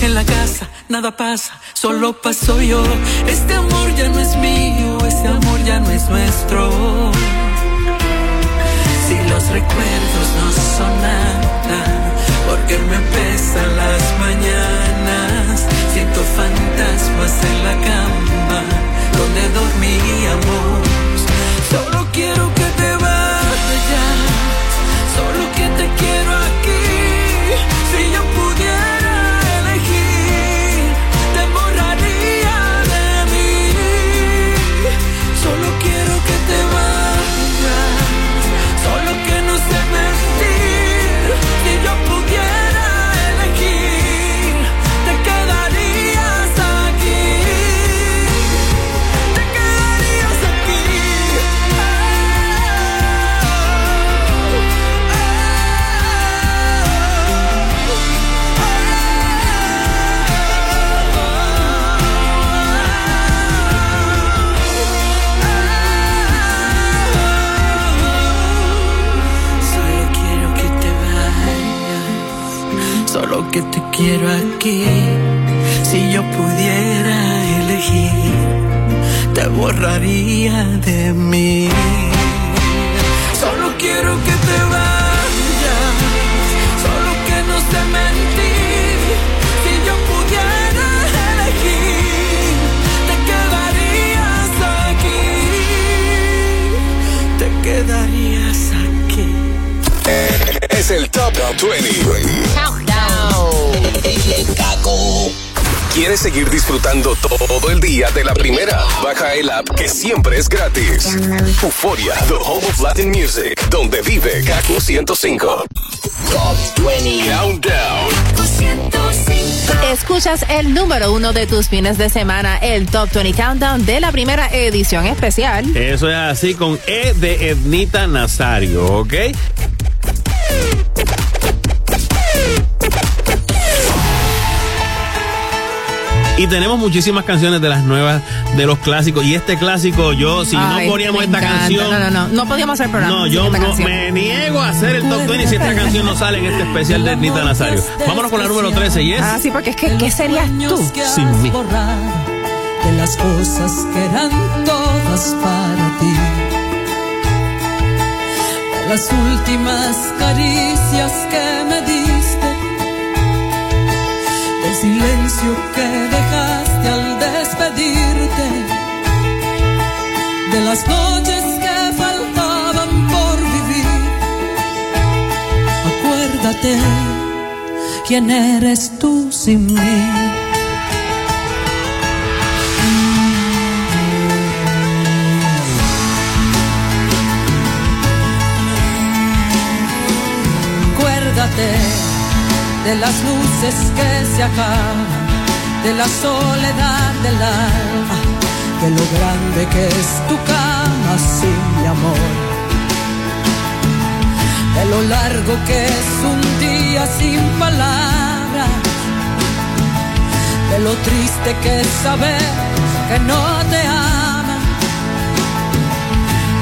S6: En la casa nada pasa, solo paso yo. Este amor ya no es mío, este amor ya no es nuestro. Si los recuerdos no son nada, porque me pesan las mañanas. Siento fantasmas en la cama donde dormíamos. Solo quiero que te vayas, solo que te quiero aquí. Si yo que te
S12: quiero aquí. Si yo pudiera elegir, te borraría de mí. Solo quiero que te vayas,
S2: ¿Quieres seguir disfrutando todo el día de la primera? Baja el app que siempre es gratis. Euforia, the home of Latin music, donde vive Kaku 105. Top 20 Countdown.
S5: Escuchas el número uno de tus fines de semana, el Top 20 Countdown de la primera edición especial.
S4: Eso es así con E de Ednita Nazario, ¿ok? Y tenemos muchísimas canciones de las nuevas, de los clásicos. Y este clásico, yo, si
S5: Ay,
S4: no poníamos esta
S5: encanta.
S4: canción.
S5: No, no, no. No podíamos hacer programa.
S4: No, yo
S5: esta
S4: no-
S5: canción.
S4: me niego a hacer el top 20 si esta canción no sale en este especial de Ednita Nazario. Vámonos con la número 13 y es.
S5: Ah, sí, porque es que, ¿qué serías tú?
S4: Sin mí.
S6: de las cosas que eran todas para ti. De las últimas caricias que me diste. Silencio que dejaste al despedirte. De las noches que faltaban por vivir. Acuérdate quién eres tú sin mí. Acuérdate de las luces que se acaban, de la soledad del alma, de lo grande que es tu cama sin mi amor, de lo largo que es un día sin palabras, de lo triste que es saber que no te ama,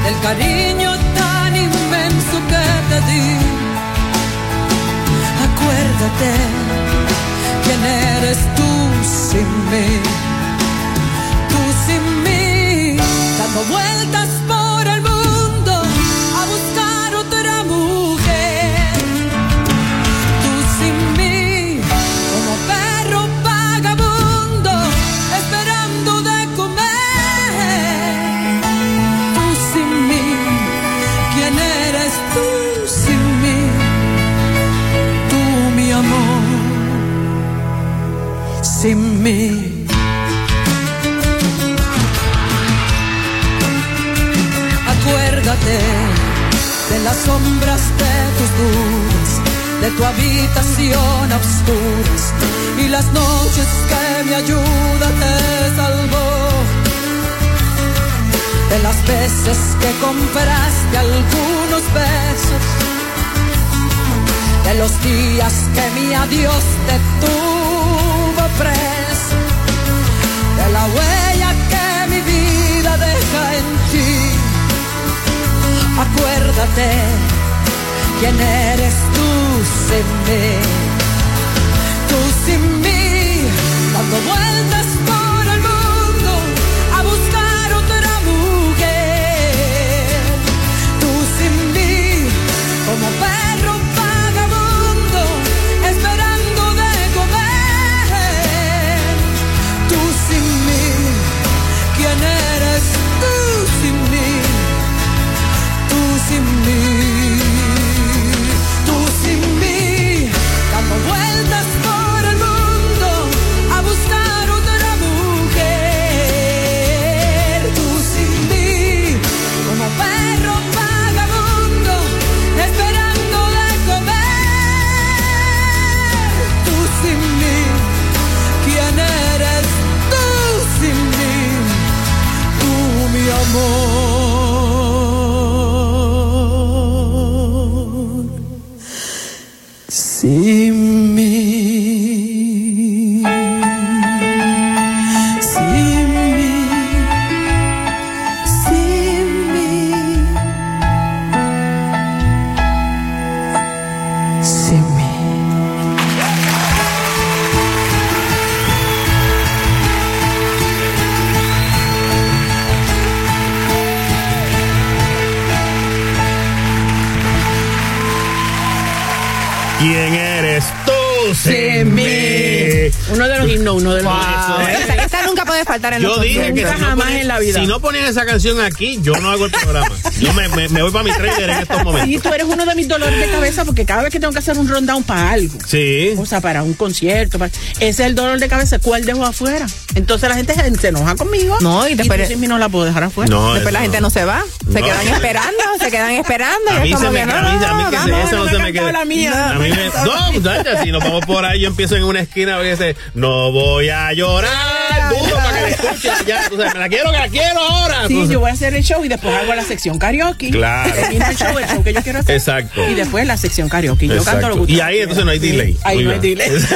S6: del cariño tan inmenso que te di. Quién eres tú sin mí, tú sin mí, dando vueltas las sombras de tus dudas, de tu habitación a oscuras y las noches que mi ayuda te salvó. De las veces que compraste algunos besos de los días que mi adiós te tuvo preso, de la huella que mi vida deja en ti. Acuérdate quién eres tú sin mí, tú sin mí, dando vueltas
S7: la vida.
S4: si no ponían esa canción aquí, yo no hago el programa. Yo me, me- me voy para mi trailer en estos
S7: Y
S4: momentos.
S7: tú eres uno de mis dolores de cabeza porque cada vez que tengo que hacer un rundown para algo,
S4: Sí.
S7: o sea, para un concierto, para- ese es el dolor de cabeza, ¿cuál dejo afuera? Entonces la gente se, enoja conmigo.
S5: No, y después-
S7: mí no la puedo dejar afuera.
S4: No,
S5: Después la gente no se va, se
S4: No.
S5: quedan esperando, se quedan esperando.
S4: A
S5: y
S4: mí se me
S5: que no,
S4: a mí, que eso no se
S7: me
S4: queda.
S7: la mía.
S4: A mí me, no, muchacha, si nos vamos por ahí, yo empiezo en una esquina y dice, no voy a llorar, Ya, tú sabes, me la quiero, que la quiero ahora.
S7: Sí, yo voy a hacer el show y después hago la sección karaoke.
S4: Claro.
S7: Termino el show, el show que yo quiero hacer.
S4: Exacto.
S7: Y después la sección karaoke. Yo
S4: Exacto.
S7: canto lo que
S4: Y ahí entonces no hay
S7: Sí,
S4: delay.
S7: Ahí
S4: Muy
S7: no hay
S4: bien.
S7: delay.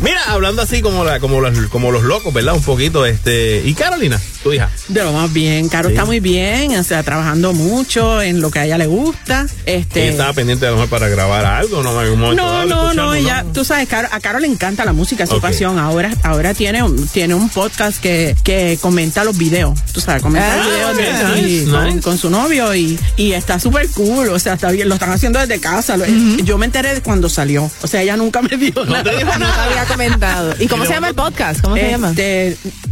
S4: Mira, hablando así como, la, como, los, como los locos, ¿verdad? Un poquito, este. ¿Y Carolina, tu hija?
S7: De lo más bien. Caro
S4: Sí.
S7: está muy bien, o sea, trabajando mucho en lo que a ella le gusta. Este,
S4: Ella estaba pendiente a lo mejor para grabar algo, ¿no? En un momento
S7: No,
S4: dado,
S7: no, no, ella, tú sabes, Caro- a Caro le encanta la música, es su pasión. Ahora, ahora tiene, un- tiene un podcast que, que comenta los videos, tú sabes, comenta
S5: Ah,
S7: los videos de-
S4: nice,
S7: con,
S4: nice.
S7: con su novio y, y está súper cool, o sea, está bien, lo están haciendo desde casa. lo- Yo me enteré de cuando salió, o sea, ella nunca me dijo
S4: No
S7: nada.
S4: te dijo
S5: No te había comentado. ¿Y cómo se llama el podcast? ¿Cómo se llama?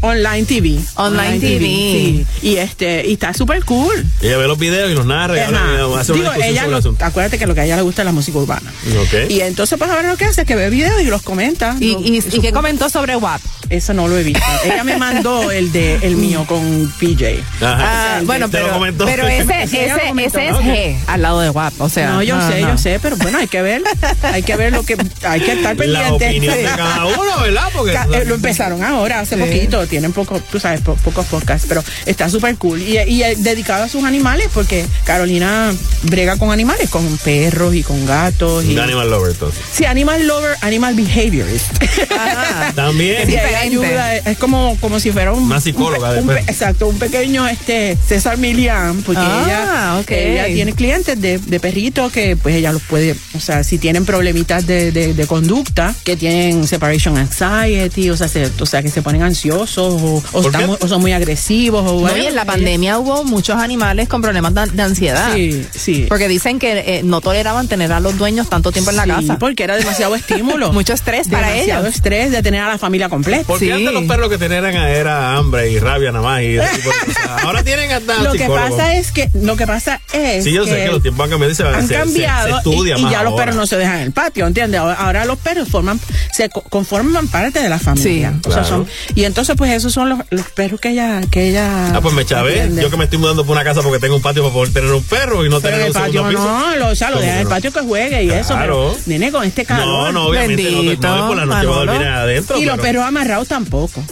S7: Online TV.
S5: Online TV.
S7: sí. Y este, y está súper cool.
S4: Ella ve los videos y los narra y habla- hace una
S7: Digo,
S4: discusión
S7: ella
S4: sobre
S7: lo-
S4: el asunto.
S7: acuérdate que lo que a ella le gusta es la música urbana.
S4: Ok.
S7: Y entonces, pues ahora lo que hace es que ve videos y los comenta.
S5: ¿Y,
S7: Lo-
S5: y, y qué comentó sobre WAP?
S7: Eso no lo he visto. Ella me mandó el de el mío con PJ.
S4: Ajá.
S5: Ah, bueno, pero, pero ese, ese,
S7: comentó.
S5: ese es. G al lado de WAP. O sea,
S7: no, yo sé,
S5: no.
S7: yo sé, pero bueno, hay que ver. Hay que ver lo que. Hay que estar pendiente.
S4: La opinión de
S7: Sí.
S4: cada uno, ¿verdad? Porque.
S7: Ca- eh, lo empezaron ahora, hace poquito, tienen poco, tú sabes, po- pocos podcasts, pero está súper cool. Y, y eh, dedicado a sus animales, porque Carolina brega con animales, con perros y con gatos. Y,
S4: Un animal lover, entonces.
S7: Sí, animal lover, animal behaviorist.
S5: Ajá.
S4: También.
S7: Sí. Ayuda, es como, como si fuera un.
S4: Una psicóloga
S7: un. Exacto, un pequeño este César Milian, porque
S5: Ah,
S7: ella,
S5: ok.
S7: ella tiene clientes de, de perritos que pues ella los puede, o sea, si tienen problemitas de, de, de conducta, que tienen separation anxiety, o sea, se, o sea que se ponen ansiosos o, son muy agresivos. O
S5: No, y en la pandemia hubo muchos animales con problemas de, de ansiedad.
S7: Sí, sí.
S5: Porque dicen que eh, no toleraban tener a los dueños tanto tiempo en la
S7: Sí,
S5: casa.
S7: porque era demasiado estímulo.
S5: Mucho estrés para
S7: demasiado
S5: ellos.
S7: estrés de tener a la familia completa.
S4: Porque
S5: Sí.
S4: antes los perros que tenían era hambre y rabia nada más y tipo de cosas. Ahora tienen hasta
S7: Lo que pasa es que, lo que pasa es
S4: Sí, yo sé que los tiempos han cambiado y se,
S7: han
S4: se- se-
S7: cambiado
S4: se estudia
S7: y, ya los perros no se dejan en el patio, ¿entiendes? Ahora, ahora los perros forman, se co- conforman parte de la familia.
S5: Sí,
S7: O sea,
S4: claro.
S7: son, y entonces, pues, esos son los, los perros que ella, que ella.
S4: Ah, pues me chavé. Yo que me estoy mudando por una casa porque tengo un patio para poder tener un perro y no
S7: Pero
S4: tener
S7: el
S4: un
S7: patio
S4: segundo piso.
S7: no, lo, o sea, lo
S4: ¿Cómo
S7: deja en
S4: que
S7: el patio que juegue y eso.
S4: Claro.
S7: Pero, nene, con este calor.
S4: No, no, obviamente no,
S5: Bendito,
S4: no es por la noche va a dormir adentro.
S7: Y los perros amarrados tampoco.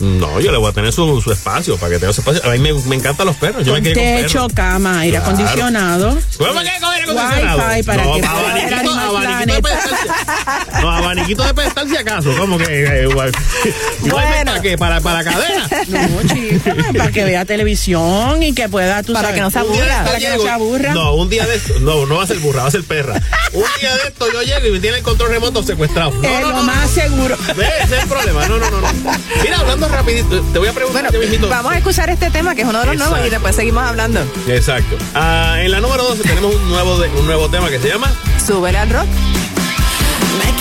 S4: No, yo le voy a tener su, su espacio para que tenga su espacio. A mí me, me encantan los perros. Yo
S7: Con
S4: me con
S7: techo,
S4: perros.
S7: cama, aire
S4: Claro.
S7: acondicionado.
S4: ¿Cómo que con aire acondicionado?
S7: Wi-Fi para
S4: no,
S7: que
S4: abaniquito, abaniquito de pedestal. No, abaniquito de pedestal si acaso. ¿Cómo que? eh, igual. Igual
S5: Bueno.
S4: ¿Para qué? ¿Para, para cadena?
S7: No, chica, para que vea televisión y que pueda, tú
S5: Para
S7: sabes,
S5: que no se aburra.
S7: Para que no se aburra.
S4: No, un día de esto. No, no va a ser burra, va a ser perra. Un día de esto yo llego y me tiene el control remoto secuestrado. No,
S7: es
S4: no,
S7: lo
S4: no,
S7: más
S4: no.
S7: seguro.
S4: Ese es el problema. No, no, no, no. Mira, hablando rapidito, te voy a preguntar
S5: Bueno, vamos a escuchar este tema que es uno de los nuevos y después seguimos hablando.
S4: Exacto. Ah, en la número 12 tenemos un nuevo, de- un nuevo tema que se llama
S5: Súbele al rock.
S6: Me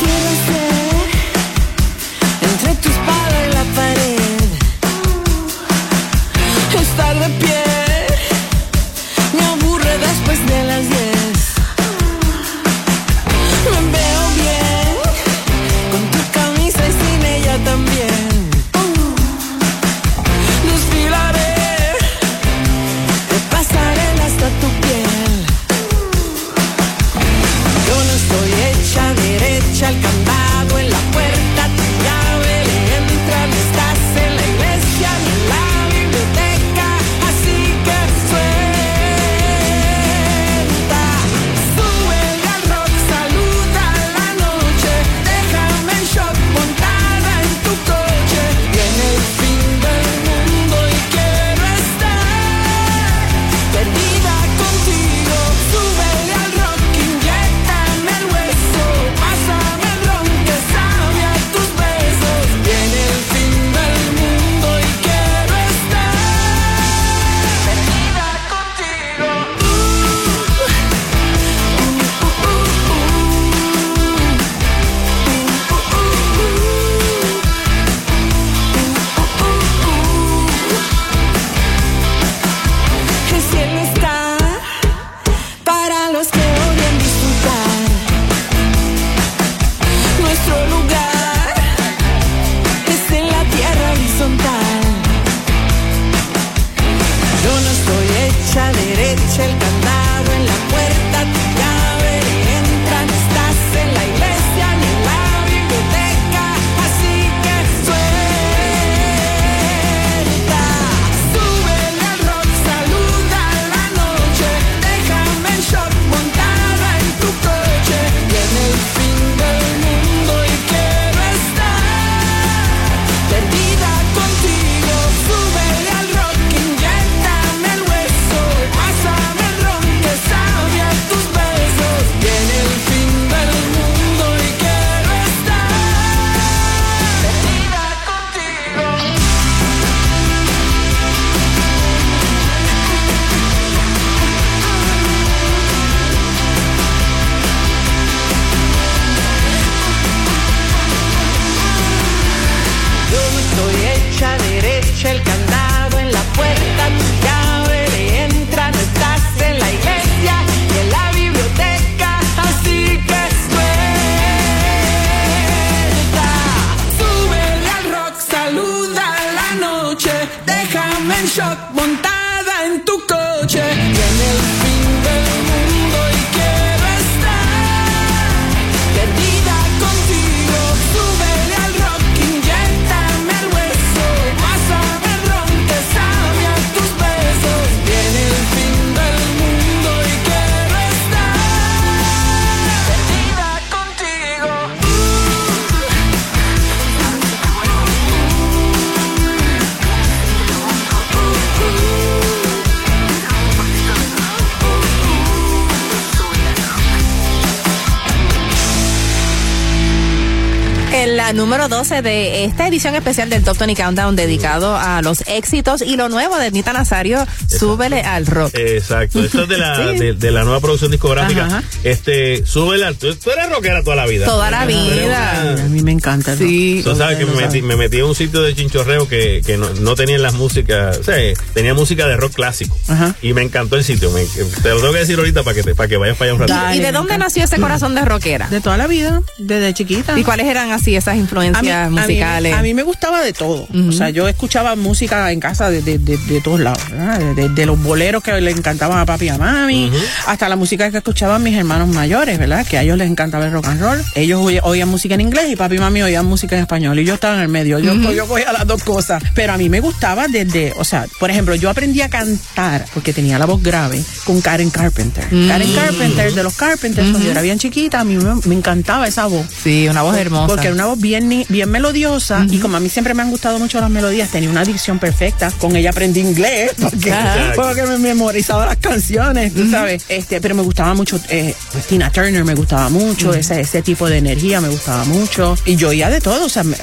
S5: 12 de esta edición especial del Top 20 Countdown dedicado a los éxitos y lo nuevo de Nita Nazario, súbele al rock.
S4: Exacto, esto es de la,
S5: Sí.
S4: de, de la nueva producción discográfica.
S7: Ajá.
S4: Este, súbele al. Tú, tú eres rockera toda la vida.
S5: Toda la vida.
S4: una-
S7: A mí me encanta. el
S5: Sí.
S4: Tú sabes que me metí, me metí en un sitio de chinchorreo que, que no, no tenían las músicas, o sea, tenía música de rock clásico.
S7: Ajá.
S4: Y me encantó el sitio. me- te lo tengo que decir ahorita para que, te- para que vayas para allá un ratito.
S5: ¿Y de dónde nació ese corazón de rockera?
S7: De toda la vida, desde chiquita.
S5: ¿Y cuáles eran así esas
S7: A mí-
S5: influencias
S7: a mí-
S5: musicales?
S7: A mí, me gustaba de todo. O sea, yo escuchaba música en casa de, de, de- de todos lados. ¿verdad? De, de- de los boleros que le encantaban a papi y a mami, hasta la música que escuchaban mis hermanos mayores, ¿verdad? Que a ellos les encantaba el rock and roll. Ellos oían música en inglés y papi y mami oían música en español. Y yo estaba en el medio. Yo, yo cogía las dos cosas. Pero a mí me gustaba desde, o sea, por ejemplo, yo aprendí a cantar porque tenía la voz grave con Karen Carpenter. Karen Carpenter, de los Carpenters, cuando yo era bien chiquita, a mí me, me encantaba esa voz.
S5: Sí, una voz hermosa.
S7: Porque era una voz bien, ni- bien melodiosa y como a mí siempre me han gustado mucho las melodías, tenía una dicción perfecta. Con ella aprendí inglés porque, porque me memorizaba las canciones, tú sabes. Este, pero me gustaba mucho, eh, pues, Tina Turner me gustaba mucho, ese, ese tipo de energía me gustaba mucho. Y yo oía de todo, o sea, me,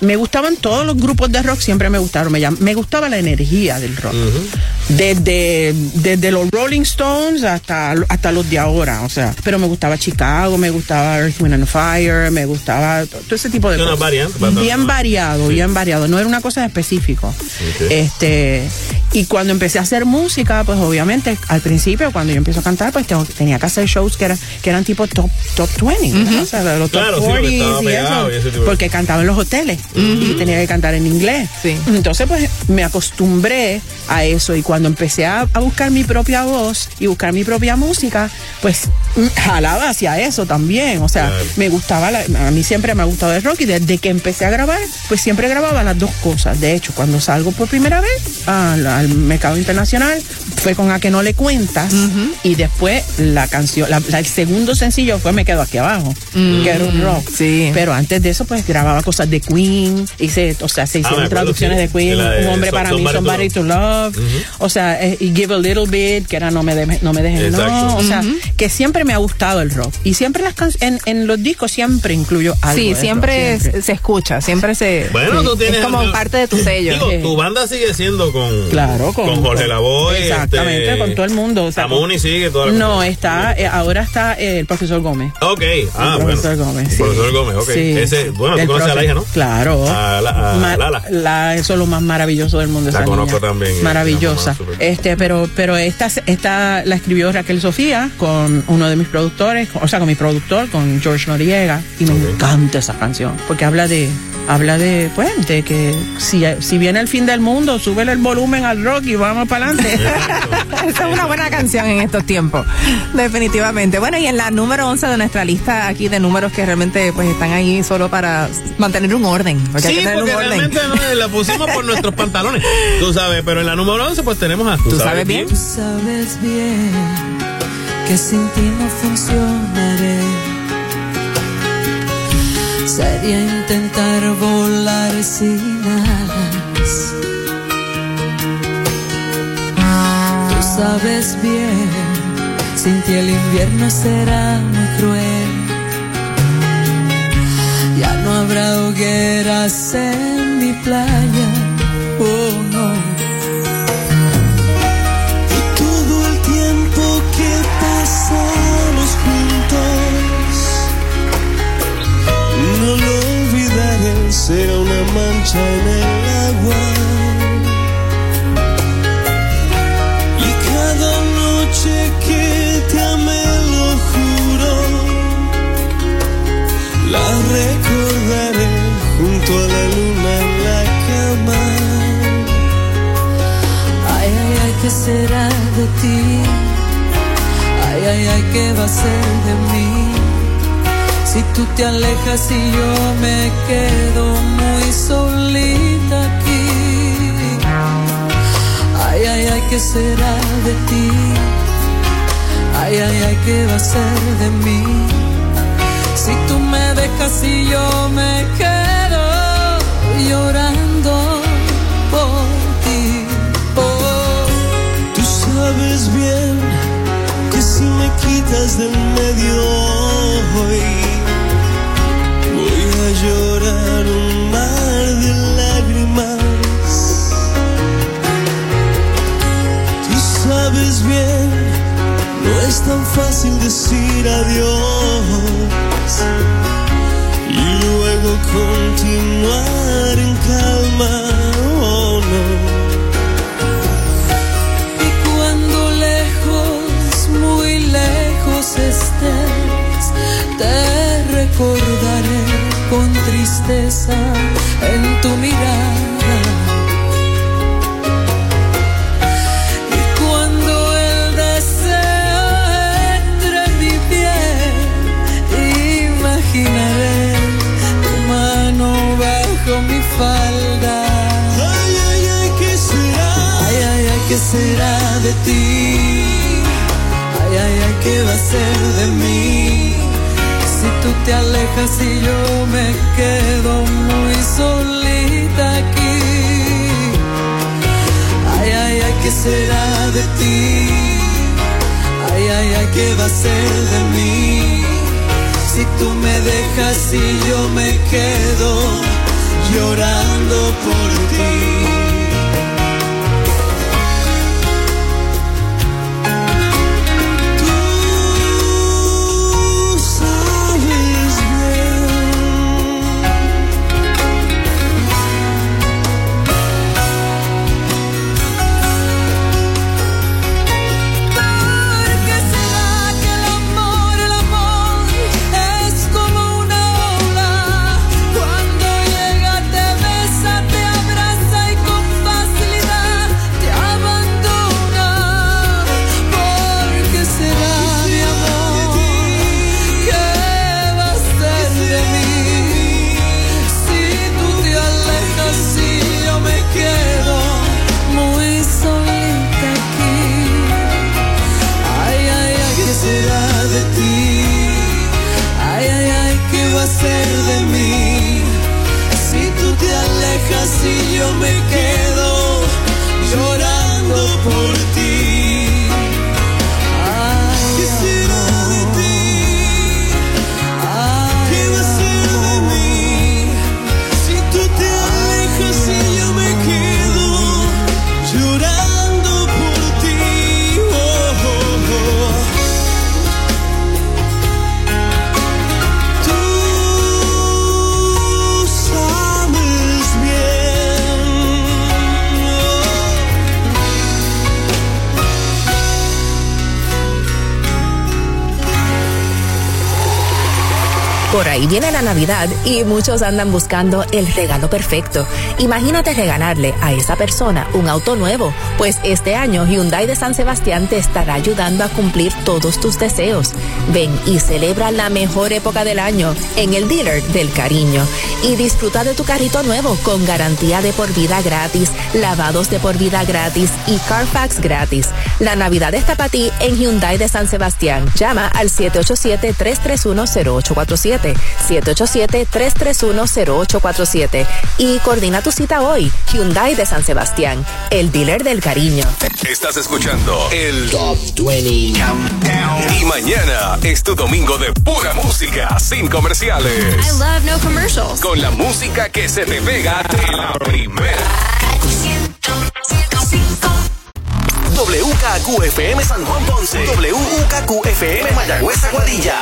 S7: me gustaban todos los grupos de rock, siempre me gustaron. Me, me gustaba la energía del rock. Desde, desde los Rolling Stones hasta, hasta los de ahora, o sea. Pero me gustaba Chicago, me gustaba Earth, Wind and Fire, me gustaba to- todo ese tipo de
S4: Una
S7: cosas. Bien variado, bien variado. No era una cosa en específico. Este, y cuando empecé a hacer música, pues obviamente al principio, cuando yo empiezo a cantar, pues tengo- tenía que hacer shows que, eran que eran tipo top, top 20, ¿verdad? o sea, los top
S4: Claro, sí, porque
S7: 40
S4: estaba
S7: y
S4: y ese
S7: eso,
S4: de-
S7: porque cantaba en los hoteles y tenía que cantar en inglés.
S5: Sí.
S7: Entonces, pues me acostumbré a eso y cuando empecé a, a buscar mi propia voz y buscar mi propia música, pues mm, jalaba hacia eso también. O sea,
S4: Claro.
S7: me gustaba, la- a mí siempre me ha gustado el rock y desde que empecé a grabar, pues siempre grababa las dos cosas. De hecho, cuando salgo por primera vez al, al mercado internacional, fue con A que no le cuentas y después la canción, la- la- el segundo sencillo fue Me quedo aquí abajo, que era un rock.
S5: Sí.
S7: Pero antes de eso, pues grababa cosas de Queen, hice, o sea, se
S4: Ah,
S7: hicieron
S4: acuerdo,
S7: traducciones
S4: sí.
S7: de Queen,
S4: De
S7: Un hombre para mí,
S4: Somebody to
S7: Somebody to Love, o sea, eh, y Give a Little Bit, que era No me, de- no me dejes,
S4: Exacto.
S7: no, o sea, que siempre me ha gustado el rock. Y siempre las en, en los discos siempre incluyo algo
S5: Sí,
S7: de
S5: siempre,
S7: rock, siempre.
S5: se- se escucha, siempre se.
S4: Bueno,
S5: sí,
S4: tú tienes.
S5: Es como parte de tu sello.
S4: Digo,
S7: Sí.
S4: tu banda sigue siendo con.
S7: Claro, con,
S4: Jorge
S7: con-
S4: Lavoe.
S7: Exactamente,
S4: este,
S7: con todo el mundo. O sea,
S4: Samuni sigue toda la
S7: No,
S4: cosa.
S7: está, eh, ahora está eh, el profesor Gómez.
S4: Ok, ah,
S7: el
S4: bueno.
S7: profesor Gómez.
S4: El
S7: sí.
S4: profesor Gómez, ok.
S7: Sí.
S4: Ese, bueno, tú conoces a la
S7: profe-
S4: hija, ¿no?
S7: Claro.
S4: A la- a
S7: Ma-
S4: Lala.
S7: la- eso es lo más maravilloso del mundo.
S4: La
S7: esa
S4: conozco
S7: niña.
S4: también, eh,
S7: Maravillosa.
S4: mamá.
S7: Este, pero, pero esta, esta la escribió Raquel Sofía con uno de mis productores, o sea, con mi productor, con George Noriega, y me encanta esa canción, porque habla de, habla de, pues, de que si, si viene el fin del mundo, súbele el volumen al rock y vamos para adelante.
S5: Esa es una buena canción en estos tiempos, definitivamente. Bueno, y en la número 11 de nuestra lista aquí de números que realmente pues están ahí solo para mantener un orden. Porque hay
S4: Sí,
S5: que tener
S4: porque
S5: un orden.
S4: realmente no, la pusimos por nuestros pantalones. Tú sabes, pero en la número 11 pues tenemos a.
S5: ¿Tú sabes bien?
S6: Tú sabes bien que sin ti no funcionaré. Sería intentar volar sin alas. Tú sabes bien, sin ti el invierno será muy cruel. Ya no habrá hogueras en mi playa. Oh no.
S13: Será una mancha en el agua. Y cada noche que te amé, lo juro, la recordaré junto a la luna en la cama.
S6: Ay, ay, ay, ¿qué será de ti? Ay, ay, ay, ¿qué va a ser de mí? Si tú te alejas y yo me quedo muy solita aquí. Ay, ay, ay, ¿qué será de ti? Ay, ay, ay, ¿qué va a ser de mí? Si tú me dejas y yo me quedo llorando por ti. Oh.
S13: Tú sabes bien que si me quitas del medio hoy, llorar un mar
S6: de
S13: lágrimas. Tú sabes bien, no es tan fácil decir adiós y luego continuar en calma. Oh, no.
S6: estés, te recorro con tristeza en tu mirada. Y cuando el deseo entre en mi piel, imaginaré tu mano bajo mi falda. Ay, ay, ay, ¿qué será? Ay, ay, ay, ¿qué será de ti? Ay, ay, ay, ¿qué va a ser de mí? Tú te alejas y yo me quedo muy solita aquí. Ay, ay, ay, ¿qué será de ti? Ay, ay, ay, ¿qué va a ser de mí? Si tú me dejas y yo me quedo llorando por ti. Por
S5: ahí viene la Navidad y muchos andan buscando el regalo perfecto. Imagínate regalarle a esa persona un auto nuevo, pues este año Hyundai de San Sebastián te estará ayudando a cumplir todos tus deseos. Ven y celebra la mejor época del año en el dealer del cariño y disfruta de tu carrito nuevo con garantía de por vida gratis, lavados de por vida gratis y Carfax gratis. La Navidad está para ti en Hyundai de San Sebastián. Llama al 787-331-0847. 787-331-0847. Y coordina tu cita hoy. Hyundai de San Sebastián, el dealer del cariño.
S2: Estás escuchando el Top 20 Countdown. Y mañana es tu domingo de pura música, sin comerciales.
S14: I love no commercials.
S2: Con la música que se te pega de la primera.
S15: WKQFM San Juan Ponce. WKQFM Mayagüez Aguadilla.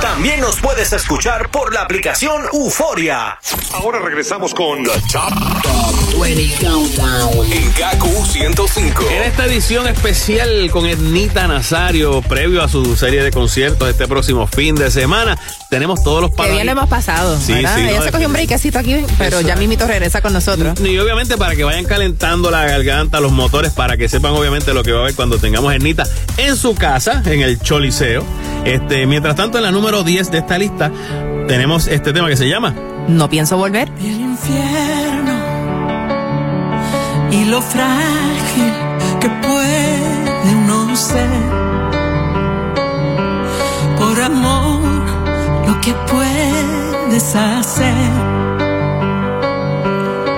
S15: También nos puedes escuchar por la aplicación Euforia.
S2: Ahora regresamos con The Top, 20 Countdown. En KQ 105.
S4: En esta edición especial con Ednita Nazario, previo a su serie de conciertos este próximo fin de semana, tenemos todos los
S16: Que
S4: palos.
S16: bien lo hemos pasado.
S4: Sí,
S16: ¿verdad?
S4: sí,
S16: Ella
S4: no,
S16: se cogió un breakcito aquí, pero
S4: Eso.
S16: ya mismito regresa con nosotros.
S4: Y obviamente para que vayan calentando la garganta, los motores, para que sepan obviamente lo que va a haber cuando tengamos Ernita en su casa, en el Choliseo. Este, mientras tanto, en la número 10 de esta lista, tenemos este tema que se llama
S16: No pienso volver.
S6: Y el infierno y lo frágil que puede uno ser. Por amor, lo que puedes hacer.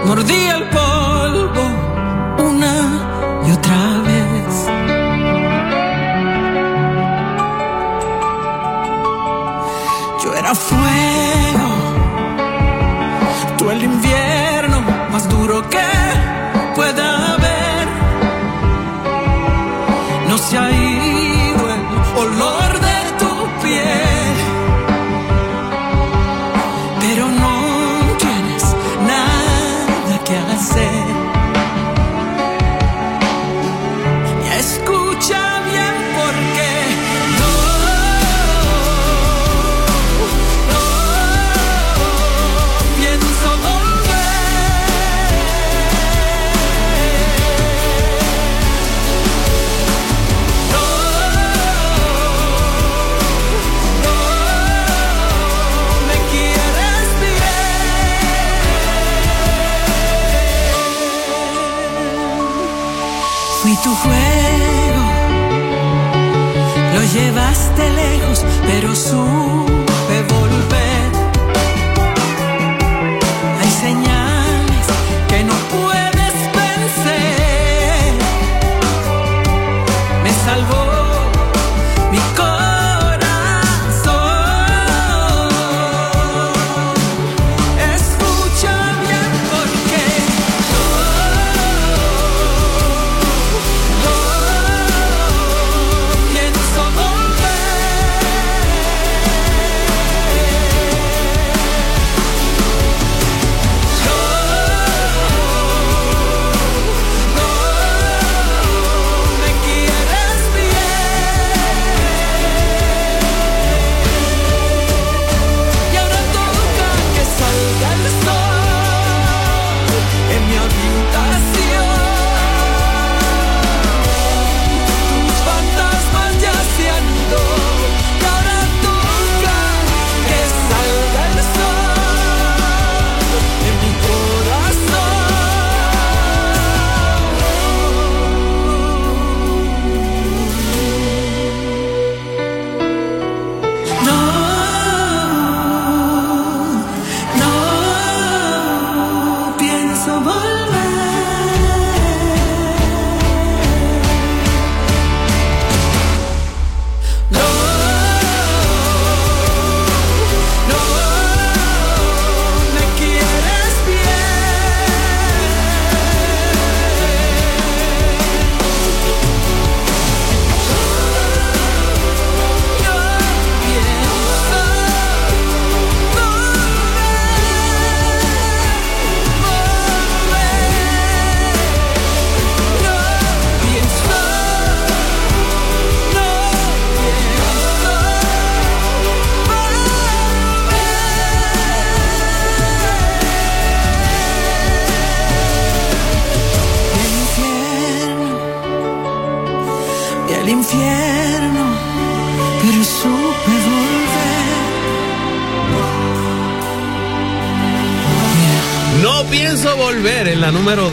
S6: Mordí el polvo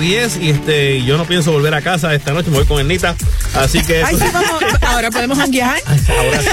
S4: 10 y este yo no pienso volver a casa esta noche, me voy con Ernita. Así que
S7: Ay,
S4: eso-
S7: sí, vamos, ahora podemos janguear.
S4: ahora sí.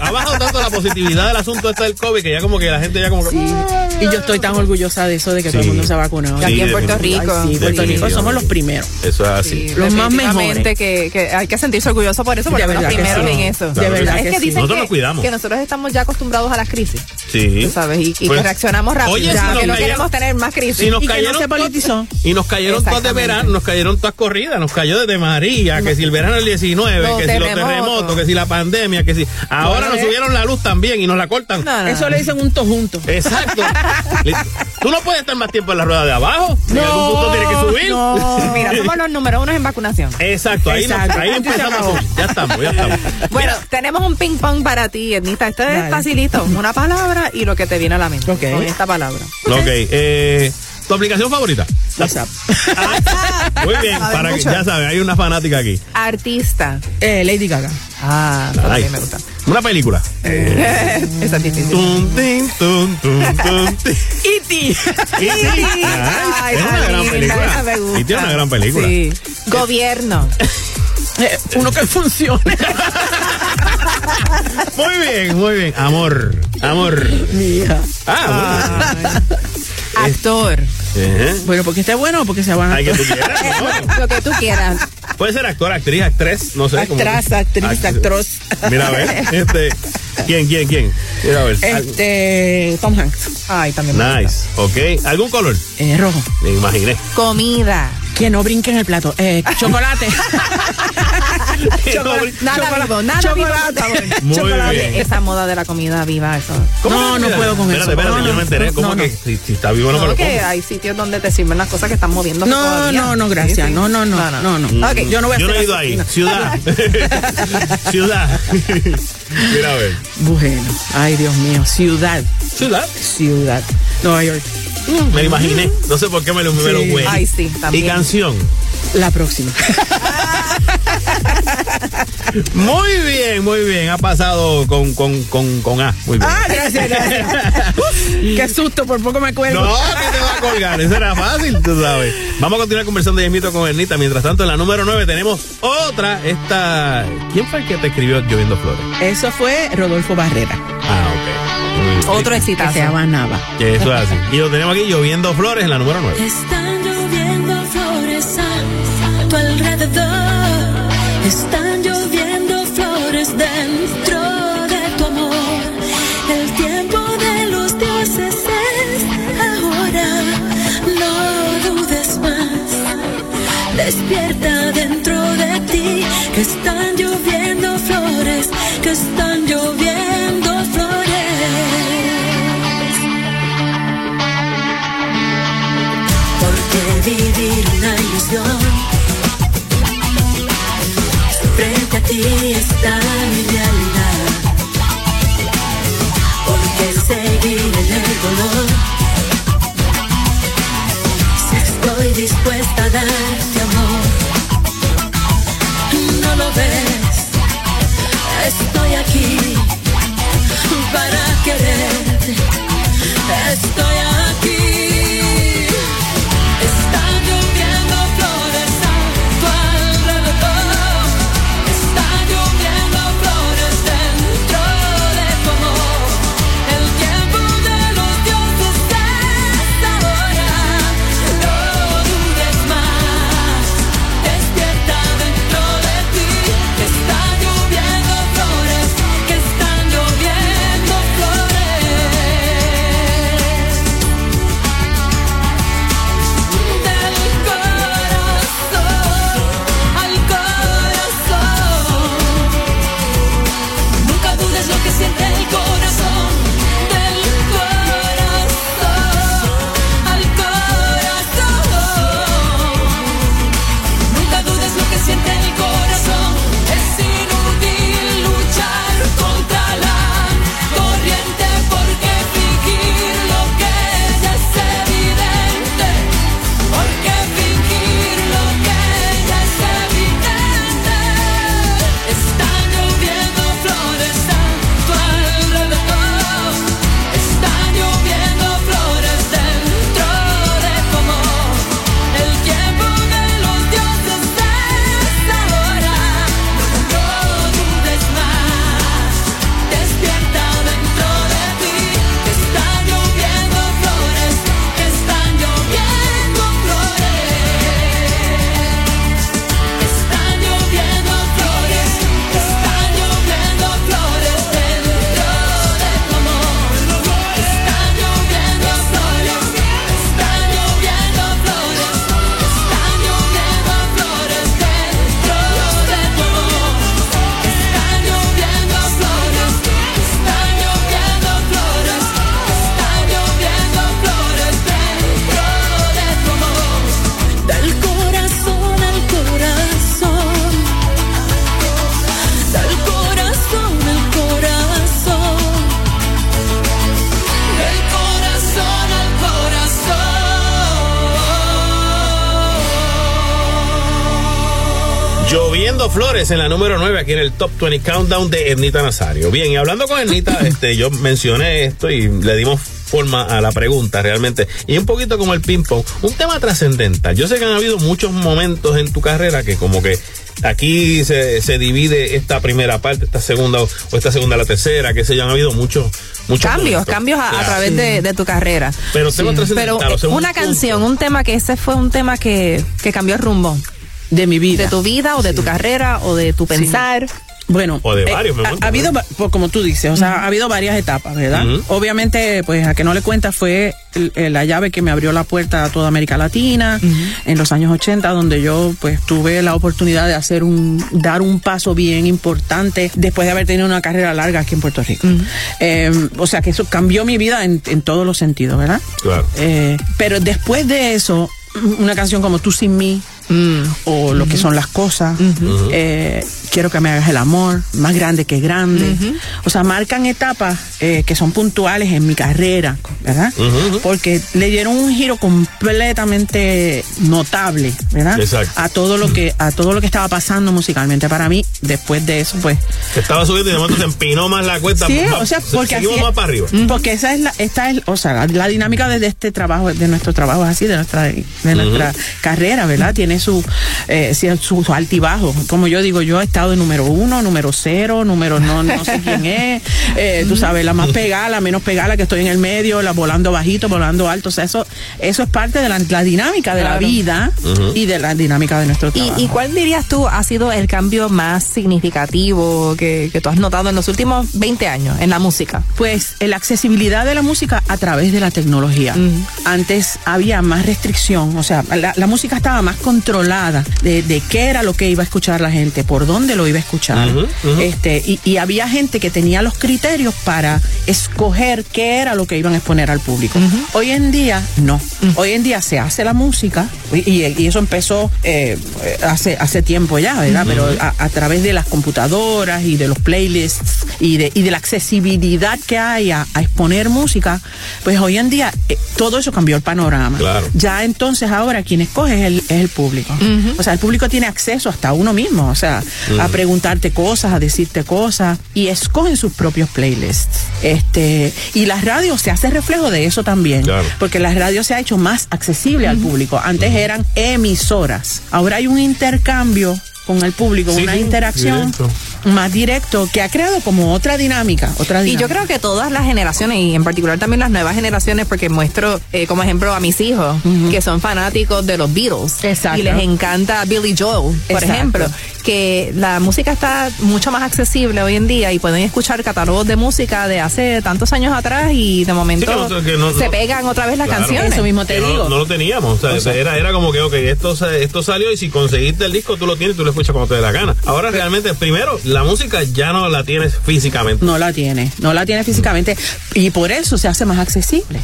S4: Ha bajado tanto la positividad del asunto este del COVID que ya como que la gente ya como que
S7: Y yo estoy tan orgullosa de eso, de que todo el mundo se ha vacunado.
S4: Sí,
S5: Aquí en Puerto. Rico.
S7: Ay, sí, Puerto Rico
S4: Definitivamente.
S7: somos los primeros.
S4: eso es así.
S5: Sí,
S7: Los más mejores.
S5: Que, que hay que sentirse orgulloso por eso, porque los primeros
S7: sí.
S5: en eso.
S7: De verdad
S5: es
S7: que
S5: que
S7: sí.
S5: dicen
S4: Nosotros
S5: que,
S4: nos cuidamos.
S5: que nosotros estamos ya acostumbrados a las crisis,
S4: Sí.
S5: tú ¿sabes? Y, y
S4: Pues,
S5: que reaccionamos rápido.
S4: oye,
S5: Ya,
S4: si nos
S5: que no
S4: cayeron-
S5: queremos tener más crisis.
S4: Y nos
S7: Y que no
S4: cayeron
S7: se
S4: todas-
S7: politizó.
S4: Y nos cayeron todas de verano, nos cayeron todas corridas, nos cayó desde María, que si el verano del 19,
S5: Los
S4: que si los
S5: terremotos.
S4: que si la pandemia, que si ahora nos
S7: eh.
S4: subieron la luz también y nos la cortan.
S5: No, no,
S7: Eso le dicen un junto.
S4: Exacto. Tú no puedes estar más tiempo en la rueda de abajo. en algún punto tiene que subir.
S7: no.
S5: Mira, somos los número uno en vacunación.
S4: Exacto, ahí, nos-
S7: Exacto.
S4: ahí
S7: y se
S4: empezamos. Ya estamos, ya estamos.
S5: Bueno, tenemos un ping pong para ti, Ednita. Esto es
S7: Dale.
S5: facilito. Una palabra y lo que te viene a la mente.
S7: Ok.
S5: Con esta palabra.
S4: Ok, eh, ¿tu aplicación favorita?
S7: WhatsApp.
S4: Muy bien, para que,
S5: mucho.
S4: ya sabes, hay una fanática aquí.
S5: Artista.
S7: Eh, Lady Gaga.
S5: Ah, eso
S4: Ay.
S5: también me gusta.
S4: Una película.
S5: Esa es difícil.
S4: Tum, tin, tum, tum, tum, tin.
S7: E.T.
S4: Y sí,
S5: Ay,
S4: es una gran
S5: linda,
S4: película.
S5: me gusta.
S4: Y tiene una gran película.
S5: Sí. Gobierno.
S7: Eh, uno que funcione.
S4: Muy bien, muy bien. Amor, amor.
S7: Mija.
S4: Ah,
S5: Actor.
S4: bueno. Ejé.
S7: Bueno, porque esté bueno o porque se van a
S4: Ay, que tú quieras. ¿no?
S5: Lo que tú quieras.
S4: Puede ser actor, actriz, actriz, no sé.
S7: Actras, actriz,
S4: Act-
S7: actros.
S4: Mira, a ver. Este, ¿Quién, quién, quién? Mira, a ver.
S7: Este, Tom Hanks.
S5: Ay, también me gusta.
S4: Nice, ok. ¿Algún color?
S7: Eh, rojo.
S4: Me imaginé.
S5: Comida.
S7: Que no brinque en el plato. Eh, chocolate.
S5: Chocolate. Nada
S7: Chocolate.
S5: vivo, nada
S7: Chocolate.
S5: vivo, por favor.
S4: Muy
S5: Chocolate.
S4: bien.
S5: Esa moda de la comida viva, eso.
S4: ¿Cómo
S7: No, no puedo con
S4: espérate,
S7: eso.
S4: Espérate,
S7: No,
S4: yo
S7: no,
S4: me enteré. ¿Cómo
S7: no,
S4: que
S7: no.
S4: si, si está vivo no me
S5: No,
S4: lo
S5: que
S4: como?
S5: hay sitios donde te sirven las cosas que están moviendo
S7: No,
S5: todavía.
S7: no, no, gracias.
S5: Sí, sí.
S7: No, no, no, no, no.
S5: Ok.
S7: Yo no voy a
S4: Yo no he ido ahí. Ciudad. Ciudad. Mira, a ver.
S7: Bueno, ay, Dios mío. Ciudad.
S4: Ciudad.
S7: Ciudad. Nueva York.
S4: Me lo imaginé. No sé por qué me lo, me lo
S7: Sí.
S5: Ay, sí,
S4: Y
S5: también.
S4: Canción.
S7: La próxima.
S4: Muy bien, muy bien. Ha pasado con, con, con, con A. Muy bien.
S7: Ah, gracias, gracias. Qué susto, por poco me cuelgo.
S4: No, que te va a colgar. Eso era fácil, tú sabes. Vamos a continuar conversando de mito con Ernita. Mientras tanto, en la número 9 tenemos otra. Esta. ¿Quién fue el que te escribió Lloviendo Flores?
S7: Eso fue Rodolfo Barrera,
S4: Ah, ok.
S5: Otro
S7: que
S5: exitazo.
S7: se llama Nava.
S4: Que Eso es así. Y lo tenemos aquí lloviendo flores en la número 9.
S6: Están lloviendo a tu alrededor. Están lloviendo flores dentro de tu amor. El tiempo de los dioses es ahora. No dudes más. Despierta dentro de ti que están lloviendo flores, que están lloviendo flores. Porque frente a ti está mi realidad. Porque seguir en el dolor si estoy dispuesta a darte amor. No lo ves, estoy aquí para quererte. Estoy aquí.
S4: En la número 9 aquí en el Top 20 Countdown de Ernita Nazario. Bien, y hablando con Ernita, este, yo mencioné esto y le dimos forma a la pregunta realmente. Y un poquito como el ping-pong, un tema trascendental. Yo sé que han habido muchos momentos en tu carrera que como que aquí se, se divide esta primera parte, esta segunda o esta segunda la tercera, que se yo, han habido muchos muchos
S5: Cambios,
S4: momentos.
S5: cambios a, través de, de tu carrera.
S4: Pero temas
S5: Pero
S4: trascendentales, o sea, un
S5: una
S4: punto.
S5: canción, un tema que ese fue un tema que, que cambió el rumbo
S7: De mi vida.
S5: de tu vida o de tu carrera o de tu pensar.
S7: Bueno,
S4: O de
S7: eh,
S4: varios, me
S7: ha, ha habido, pues, como tú dices, o sea, ha habido varias etapas, ¿verdad? Obviamente, pues a que no le cuenta fue el- el- la llave que me abrió la puerta a toda América Latina en los años 80, donde yo pues tuve la oportunidad de hacer un, dar un paso bien importante después de haber tenido una carrera larga aquí en Puerto Rico. Eh, o sea, que eso cambió mi vida en, en todos los sentidos, ¿verdad?
S4: Claro.
S7: Eh, pero después de eso, una canción como Tú sin mí, o lo que son las cosas, eh, quiero que me hagas el amor, más grande que grande. O sea, marcan etapas eh, que son puntuales en mi carrera, ¿verdad? Porque le dieron un giro completamente notable, ¿verdad?
S4: Exacto.
S7: A todo lo que a todo lo que estaba pasando musicalmente para mí. Después de eso, pues
S4: estaba subiendo y de momento se empinó más la cuesta.
S7: Sí,
S4: más-
S7: o sea,
S4: se-
S7: porque
S4: seguimos
S7: así es.
S4: más para arriba.
S7: Porque esa es la, esta es, o sea, la, la dinámica de, de este trabajo, de nuestro trabajo así, de nuestra, de nuestra carrera, ¿verdad? Tiene su, eh, su, su altibajo. Como yo digo, yo he estado de número uno, número cero, número no, no sé quién es, eh, tú sabes, la más pegada, la menos pegada, la que estoy en el medio, la volando bajito, volando alto, o sea, eso, eso es parte de la, la dinámica de la vida y de la dinámica de nuestro trabajo.
S5: ¿Y, y cuál dirías tú ha sido el cambio más significativo que, que tú has notado en los últimos 20 años en la música?
S7: Pues la accesibilidad de la música a través de la tecnología. Antes había más restricción, o sea, la, la música estaba más controlada de, de qué era lo que iba a escuchar la gente, por dónde lo iba a escuchar. Este, y, y había gente que tenía los criterios para escoger qué era lo que iban a exponer al público. Hoy en día, no. Hoy en día se hace la música, y, y- y eso empezó eh, hace, hace tiempo ya, ¿verdad? Pero a, a través de las computadoras y de los playlists y de, y de la accesibilidad que hay a, a exponer música, pues hoy en día eh, todo eso cambió el panorama.
S17: Claro.
S7: Ya entonces ahora quien escoge es el, es el público. O sea, el público tiene acceso hasta uno mismo, o sea, a preguntarte cosas, a decirte cosas y escogen sus propios playlists. Este, y la radio se hace reflejo de eso también,
S17: Claro.
S7: porque la radio se ha hecho más accesible al público. Antes eran emisoras. Ahora hay un intercambio con el público,
S5: Sí,
S7: una
S5: sí,
S7: interacción
S5: directo.
S7: más directo que ha creado como otra dinámica, otra
S5: Y yo creo que todas las generaciones, y en particular también las nuevas generaciones, porque muestro eh, como ejemplo a mis hijos, que son fanáticos de los Beatles.
S7: Exacto.
S5: Y les encanta Billy Joel, por
S7: Exacto.
S5: ejemplo. Que la música está mucho más accesible hoy en día y pueden escuchar catálogos de música de hace tantos años atrás y de momento
S4: Sí, que no- que no-
S5: se
S4: no-
S5: pegan otra vez las
S4: Claro.
S5: canciones.
S7: Eso mismo te digo.
S4: No, lo teníamos. O sea,
S7: O sea-
S4: era, era como que, ok, esto, se- esto salió y si conseguiste el disco, tú lo tienes, tú lo escuchas cuando te dé la gana. Ahora realmente, primero, la música ya no la tienes físicamente.
S7: No la tiene, no la tiene físicamente y por eso se hace más accesible.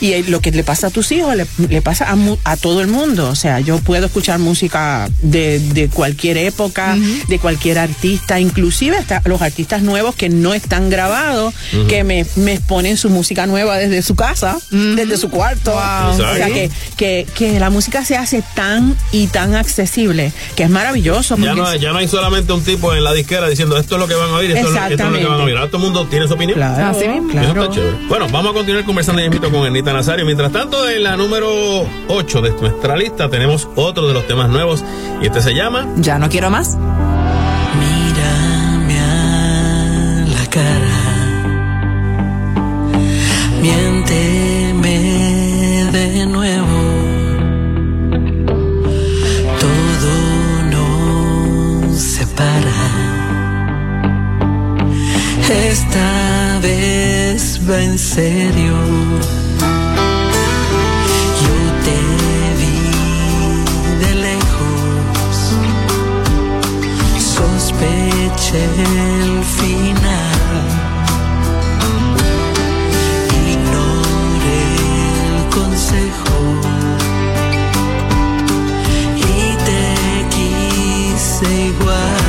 S7: Y lo que le pasa a tus hijos le, le pasa a, mu- a todo el mundo. O sea, yo puedo escuchar música de, de cualquier época, de cualquier artista, inclusive hasta los artistas nuevos que no están grabados, que me, me exponen su música nueva desde su casa, desde su cuarto. O sea, que, que, que la música se hace tan y tan accesible que es maravilloso.
S4: Ya no, hay- ya no hay solamente un tipo en la disquera diciendo esto es lo que van a oír, esto, es lo, esto es lo que van a oír. Ahora todo el mundo tiene su opinión.
S7: Claro, Así mismo.
S4: Eso
S7: claro.
S4: está chévere. Bueno, vamos a continuar conversando con Ernita Nazario. Mientras tanto, en la número 8 de nuestra lista tenemos otro de los temas nuevos y este se llama
S5: Ya no quiero más.
S6: Mírame a la cara. Miénteme de nuevo. Todo nos separa. Esta vez va en serio. Sospeché el final. Ignoré el consejo y te quise igual.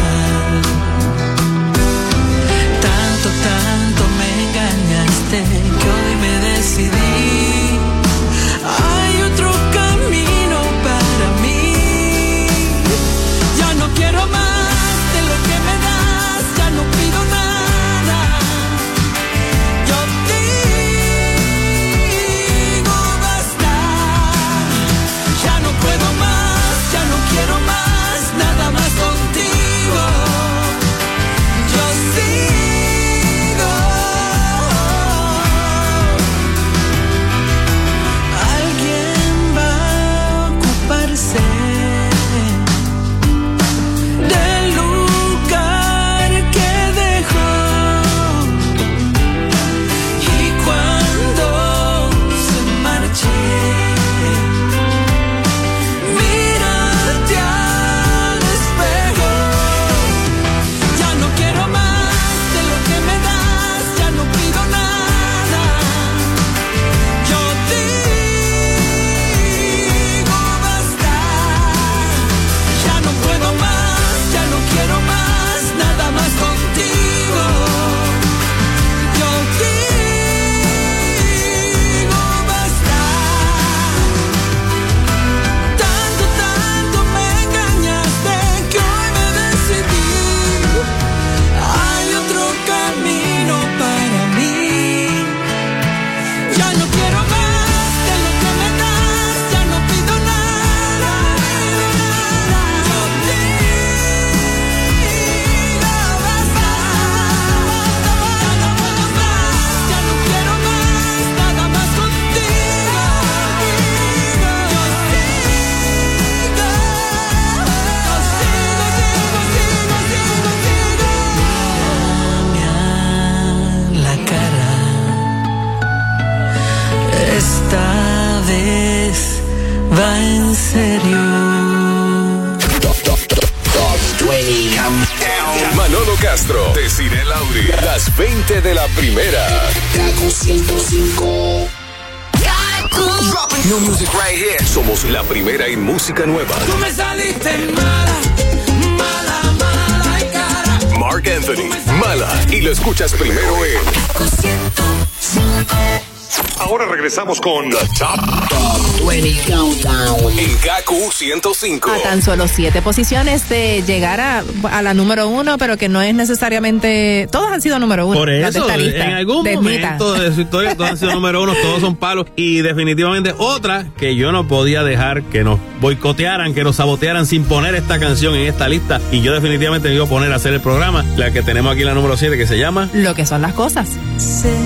S11: Con The Top
S3: 20 Countdown.
S2: en KQ 105.
S5: A tan solo siete posiciones de llegar a, a la número uno, pero que no es necesariamente. Todos han sido número uno.
S4: Por eso,
S5: lista,
S4: en algún momento de su historia todos han sido número uno, todos son palos. Y definitivamente otra que yo no podía dejar que nos boicotearan, que nos sabotearan sin poner esta canción en esta lista. Y yo definitivamente me iba a poner a hacer el programa, la que tenemos aquí la número 7 que se llama
S5: Lo que son las cosas.
S6: Sé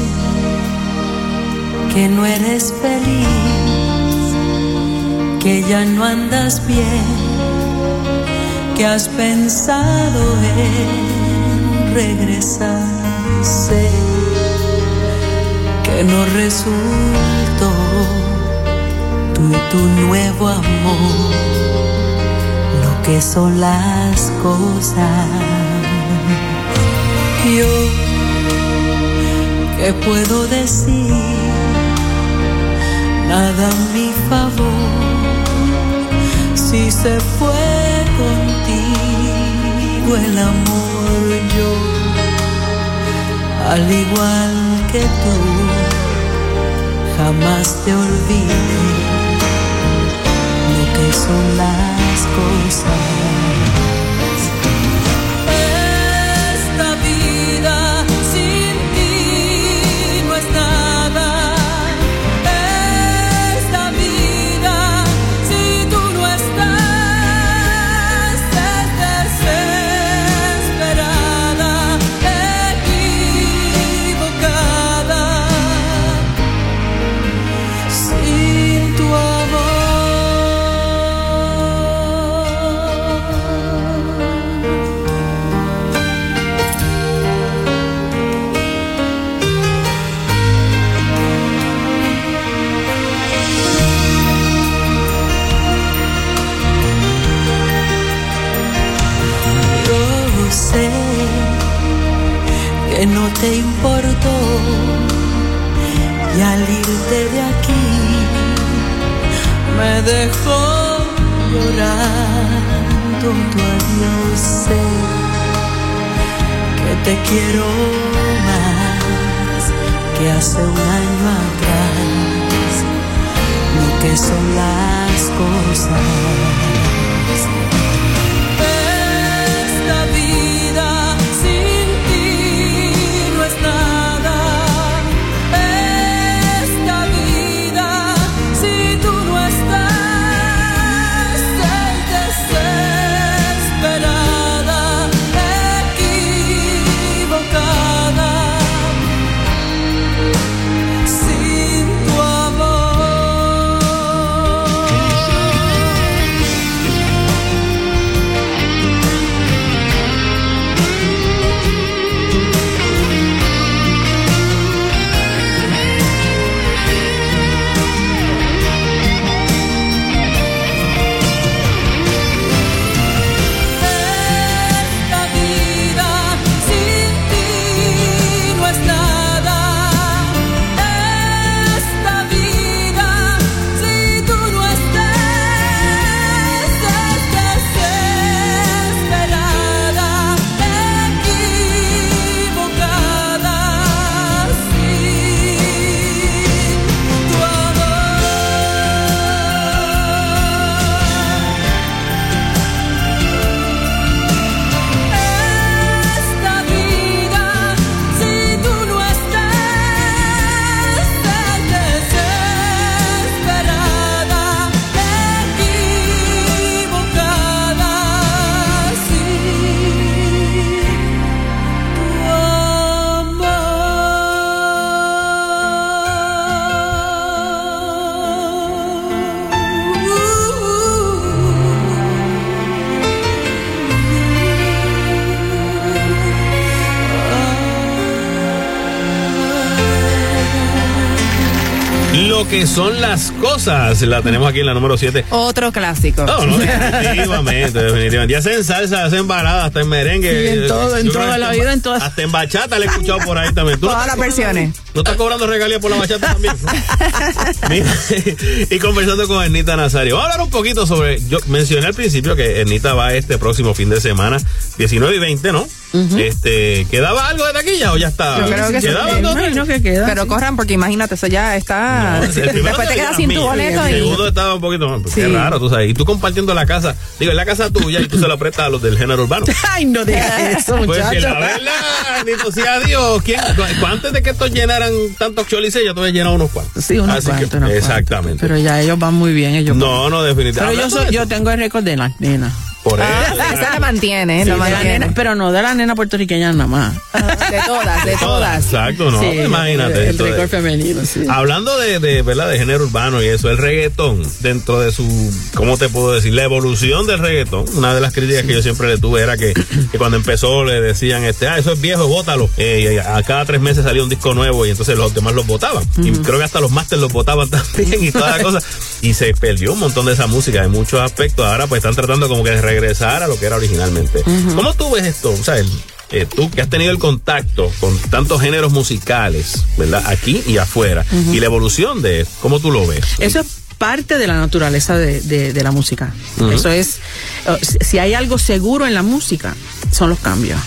S6: que no eres feliz, que ya no andas bien, que has pensado en regresar. Sé que no resultó tú y tu nuevo amor, lo que son las cosas. Yo ¿Qué puedo decir? Nada a mi favor. Si se fue contigo el amor, yo, al igual que tú, jamás te olvidé lo que son las cosas. Que son las cosas,
S4: la tenemos aquí en la número 7.
S5: Otro clásico.
S4: No, no, definitivamente, definitivamente. Ya sea en salsa, ya sea en balada, hasta en merengue.
S7: Sí, en todo, en toda la vida, en todas.
S4: Hasta en bachata le he escuchado por ahí también. ¿Tú no
S5: Todas las versiones.
S4: ¿No estás cobrando regalías por la bachata también? Mira, y conversando con Ernita Nazario. Vamos a hablar un poquito sobre. Yo mencioné al principio que Ernita va este próximo fin de semana, 19 y 20, ¿no? Este, ¿Quedaba algo de taquilla o ya está?
S5: Yo creo que sí.
S4: ¿Quedaba
S5: Me
S4: entonces?
S7: imagino que queda.
S5: Pero corran porque imagínate, eso ya está.
S4: No,
S5: Después te quedas sin tu boleto
S4: El
S5: y.
S4: segundo estaba un poquito más. pues,
S5: Sí.
S4: Qué raro, tú sabes. Y tú compartiendo la casa. Digo, es la casa tuya y tú se la prestas a los del género urbano.
S7: Ay, no digas eso,
S4: Pues que
S7: muchacho.
S4: la verdad, bendito sea Dios. ¿quién, antes de que estos llenaran tantos cholisés, ya tú habías llenado unos cuantos.
S7: Sí, unos
S4: Así
S7: cuantos,
S4: que-
S7: unos cuantos.
S4: Exactamente.
S7: Pero ya ellos van muy bien, ellos
S4: no, no,
S7: Pero
S4: definitivamente.
S7: yo, soy, yo tengo el récord de las nenas.
S4: Por eso.
S5: Ah, esa la mantiene,
S7: Sí,
S5: la
S7: de la
S5: mantiene.
S7: nena, pero no de la nena puertorriqueña nada más.
S5: De todas, de todas.
S4: Exacto, no,
S7: Sí,
S4: imagínate.
S7: El,
S4: de-
S7: récord femenino, sí.
S4: Hablando de, de, ¿verdad? de género urbano y eso, el reggaetón, dentro de su, ¿cómo te puedo decir? La evolución del reggaetón. Una de las críticas que yo siempre le tuve era que, que cuando empezó le decían, este, ah, eso es viejo, bótalo. Eh, y a cada tres meses salía un disco nuevo y entonces los demás los votaban. Y creo que hasta los masters los votaban también y toda la cosa. Y se perdió un montón de esa música en muchos aspectos. Ahora pues están tratando como que de regresar a lo que era originalmente. ¿Cómo tú ves esto? O sea, el- eh, tú que has tenido el contacto con tantos géneros musicales, ¿verdad? Aquí y afuera. Y la evolución de ¿cómo tú lo ves?
S7: Eso es parte de la naturaleza de, de- de la música. Eso es, si- hay algo seguro en la música, son los cambios.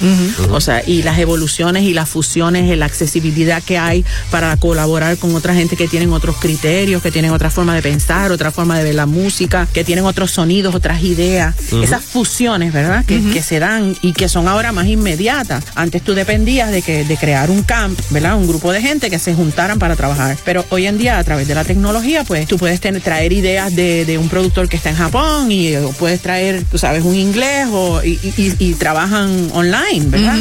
S7: O sea, y las evoluciones y las fusiones, y la accesibilidad que hay para colaborar con otra gente que tienen otros criterios, que tienen otra forma de pensar, otra forma de ver la música, que tienen otros sonidos, otras ideas. Esas fusiones, ¿verdad? Que, que se dan y que son ahora más inmediatas. Antes tú dependías de que de crear un camp, ¿verdad? Un grupo de gente que se juntaran para trabajar. Pero hoy en día, a través de la tecnología, pues tú puedes tener, traer ideas de, de un productor que está en Japón y o puedes traer, tú sabes, un inglés o, y, y- y- y trabajan online, ¿verdad?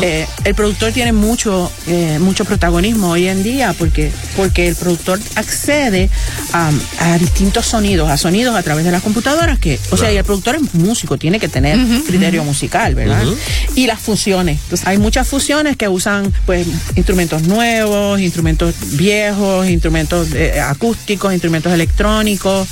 S7: Eh, el productor tiene mucho, eh, mucho protagonismo hoy en día porque, porque el productor accede a, a distintos sonidos, a sonidos a través de las computadoras que, o sea, y el productor es músico, tiene que tener criterio musical, ¿verdad? Y las fusiones. Entonces, hay muchas fusiones que usan pues instrumentos nuevos, instrumentos viejos, instrumentos eh, acústicos, instrumentos electrónicos,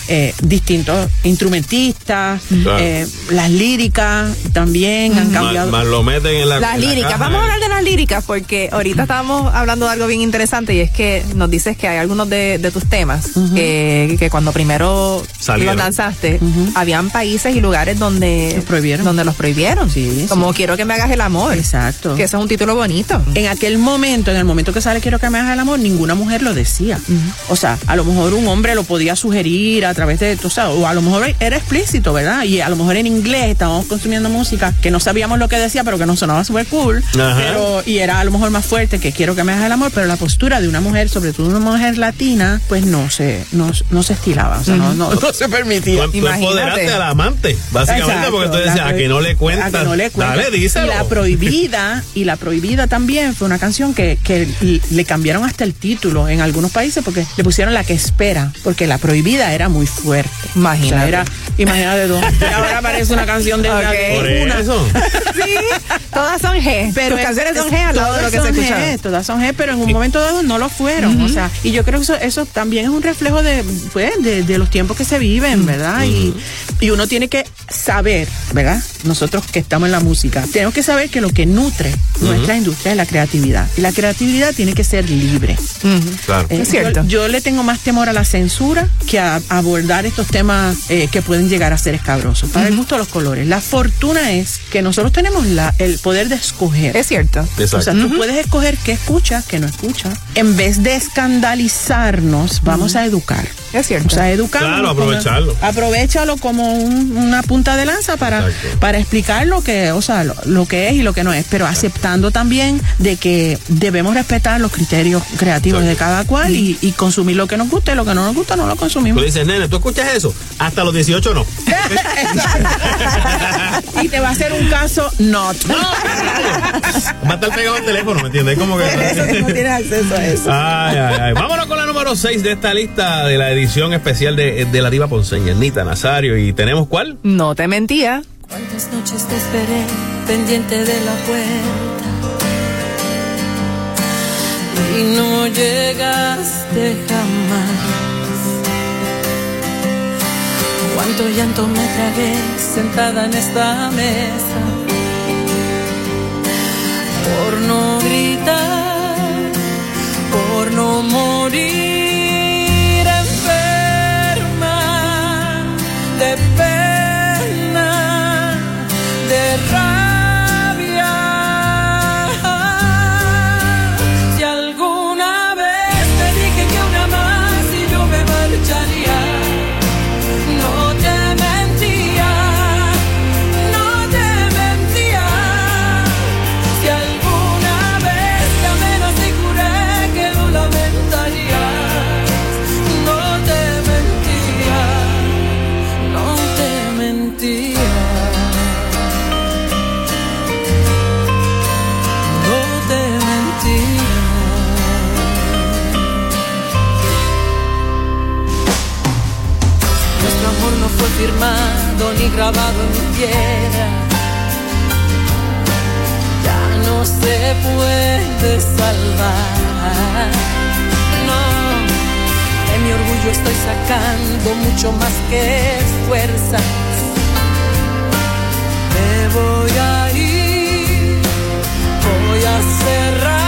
S7: eh, distintos instrumentistas,
S4: Claro.
S7: eh, las líricas también han cambiado.
S4: más lo meten en la
S5: Las
S4: en la
S5: líricas,
S4: caja,
S5: vamos a hablar de las líricas porque ahorita estábamos hablando de algo bien interesante y es que nos dices que hay algunos de, de tus temas que, que cuando primero
S4: Salieron.
S5: los lanzaste, habían países y lugares donde los
S7: prohibieron.
S5: Donde los prohibieron. Como quiero que me hagas el amor.
S7: Exacto.
S5: Que ese es un título bonito.
S7: En aquel momento, en el momento que sale Quiero que me hagas el amor, ninguna mujer lo decía. O sea, a lo mejor un hombre lo podía sugerir a través de, tú sabes, o a lo mejor era explícito, ¿verdad? Y a lo mejor en inglés estábamos consumiendo música que no sabíamos lo que decía, pero que nos sonaba súper cool.
S12: Ajá.
S7: Pero, y era a lo mejor más fuerte que Quiero que me hagas el amor, pero la postura de una mujer, sobre todo una mujer latina, pues no se, no, no se estilaba. O sea, no, no, no se permitía.
S4: Tú, tú empoderaste al amante, básicamente,
S7: Exacto,
S4: porque tú decías, a que no le cuentas.
S7: a que no le cuentas.
S4: Dale, díselo.
S7: Y la prohibida, y la prohibida también fue una canción que, que le cambiaron hasta el título en algunos países porque le pusieron la que espera, porque la prohibida era muy fuerte.
S5: Imagínate.
S7: O sea, era, imagínate tú. Y ahora parece una canción de
S5: Ok.
S4: Por
S7: una.
S4: eso.
S5: sí, todas son G.
S7: Pero
S5: Tus canciones son
S7: es-
S5: G al lado de lo que se
S7: son
S5: escucha.
S7: G, Todas son G, pero en un momento dado no lo fueron. O sea, y yo creo que eso, eso también es un reflejo de, pues, de, de los tiempos que se viven, ¿verdad? y, y uno tiene que saber, ¿verdad? Nosotros que estamos en la música, tenemos que saber que lo que nutre nuestra industria es la creatividad. Y la creatividad tiene que ser libre.
S4: Claro.
S7: Eh, Yo, yo le tengo más temor a la censura que a, abordar estos temas eh, que pueden llegar a ser escabrosos. Para el gusto de los colores. La fortuna es que nosotros tenemos la, el poder de escoger.
S5: Es cierto.
S4: Exacto.
S7: O sea, tú puedes escoger qué escuchas, qué no escuchas. En vez de escandalizarnos, vamos a educar.
S5: Es cierto.
S7: O sea, educarnos.
S4: Claro, aprovecharlo.
S7: Aprovechalo como un- una punta de lanza para, para explicar lo que, o sea, lo, lo que es y lo que no es, pero aceptando también de que debemos respetar los criterios creativos de cada cual y, y consumir lo que nos gusta y lo que no nos gusta no lo
S4: Tú
S7: consumimos.
S4: le dices, nene, ¿tú escuchas eso? Hasta los 18 no.
S7: y te va a hacer un caso not.
S4: Va a estar pegado al teléfono, ¿me entiendes? Como que...
S7: Eso que no tienes acceso a eso.
S4: Ay, ay, ay. Vámonos con la número 6 de esta lista de la edición especial de, de la diva ponceña, Nita Nazario. ¿Y tenemos cuál?
S5: No te mentía.
S6: Cuántas noches te esperé pendiente de la puerta. y no llegaste jamás. Cuánto llanto me tragué sentada en esta mesa por no gritar, por no morir de grabado en piedra. Ya no se puede salvar. No, de mi orgullo estoy sacando mucho más que fuerzas. Me voy a ir, voy a cerrar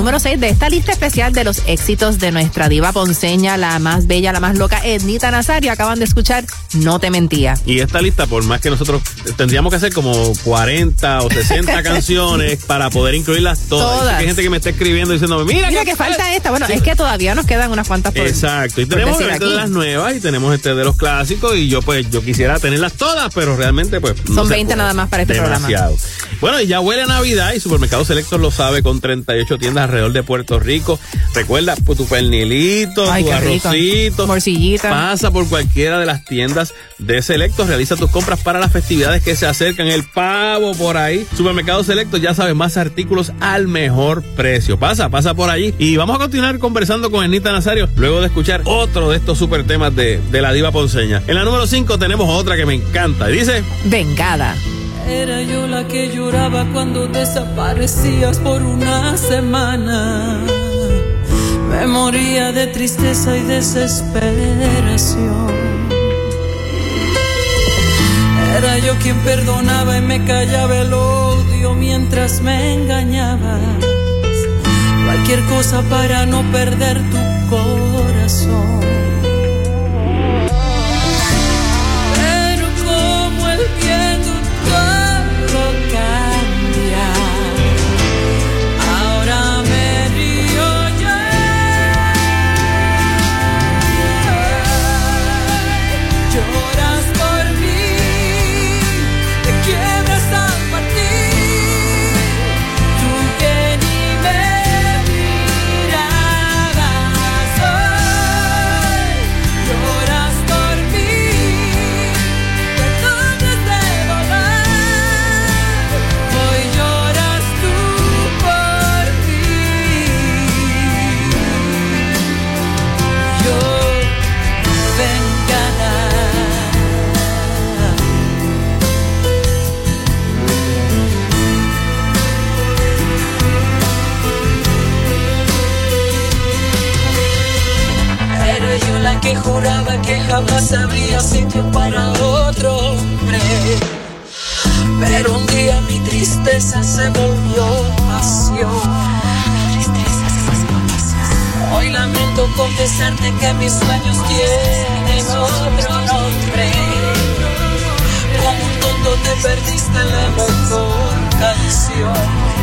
S5: número 6 de esta lista especial de los éxitos de nuestra diva ponceña, la más bella, la más loca, Ednita Nazario, acaban de escuchar No te mentía.
S4: Y esta lista, por más que nosotros tendríamos que hacer como 40 o 60 canciones para poder incluirlas todas.
S5: Todas.
S4: Hay gente que me está escribiendo diciéndome, mira,
S5: Mira que falta esta. Bueno, es que todavía nos quedan unas cuantas por
S4: Exacto, y
S5: por
S4: tenemos
S5: decir
S4: este de las nuevas y tenemos este de los clásicos y yo pues yo quisiera tenerlas todas, pero realmente pues no
S5: Son
S4: se
S5: 20
S4: puede.
S5: nada más para este
S4: Demasiado. Bueno, y ya huele a Navidad y Supermercados Selectos lo sabe con 38 tiendas alrededor de Puerto Rico. Recuerda pues, tu pernilito,
S5: Ay,
S4: tu arrocito.
S5: Morcillita.
S4: Pasa por cualquiera de las tiendas de Selectos, realiza tus compras para las festividades que se acercan, el pavo por ahí. Supermercados Selectos, ya sabes, más artículos al mejor precio. Pasa, pasa por allí. Y vamos a continuar conversando con Ernita Nazario luego de escuchar otro de estos super temas de, de la diva ponceña. En la número 5 tenemos otra que me encanta. Y dice...
S5: Vengada.
S6: Era yo la que lloraba cuando desaparecías por una semana. Me moría de tristeza y desesperación. Era yo quien perdonaba y me callaba el odio mientras me engañabas. Cualquier cosa para no perder tu corazón. Jamás habría sitio para otro hombre. Pero un día mi tristeza se volvió pasión. Hoy lamento confesarte que mis sueños tienen otro nombre. Como un tonto te perdiste la mejor canción.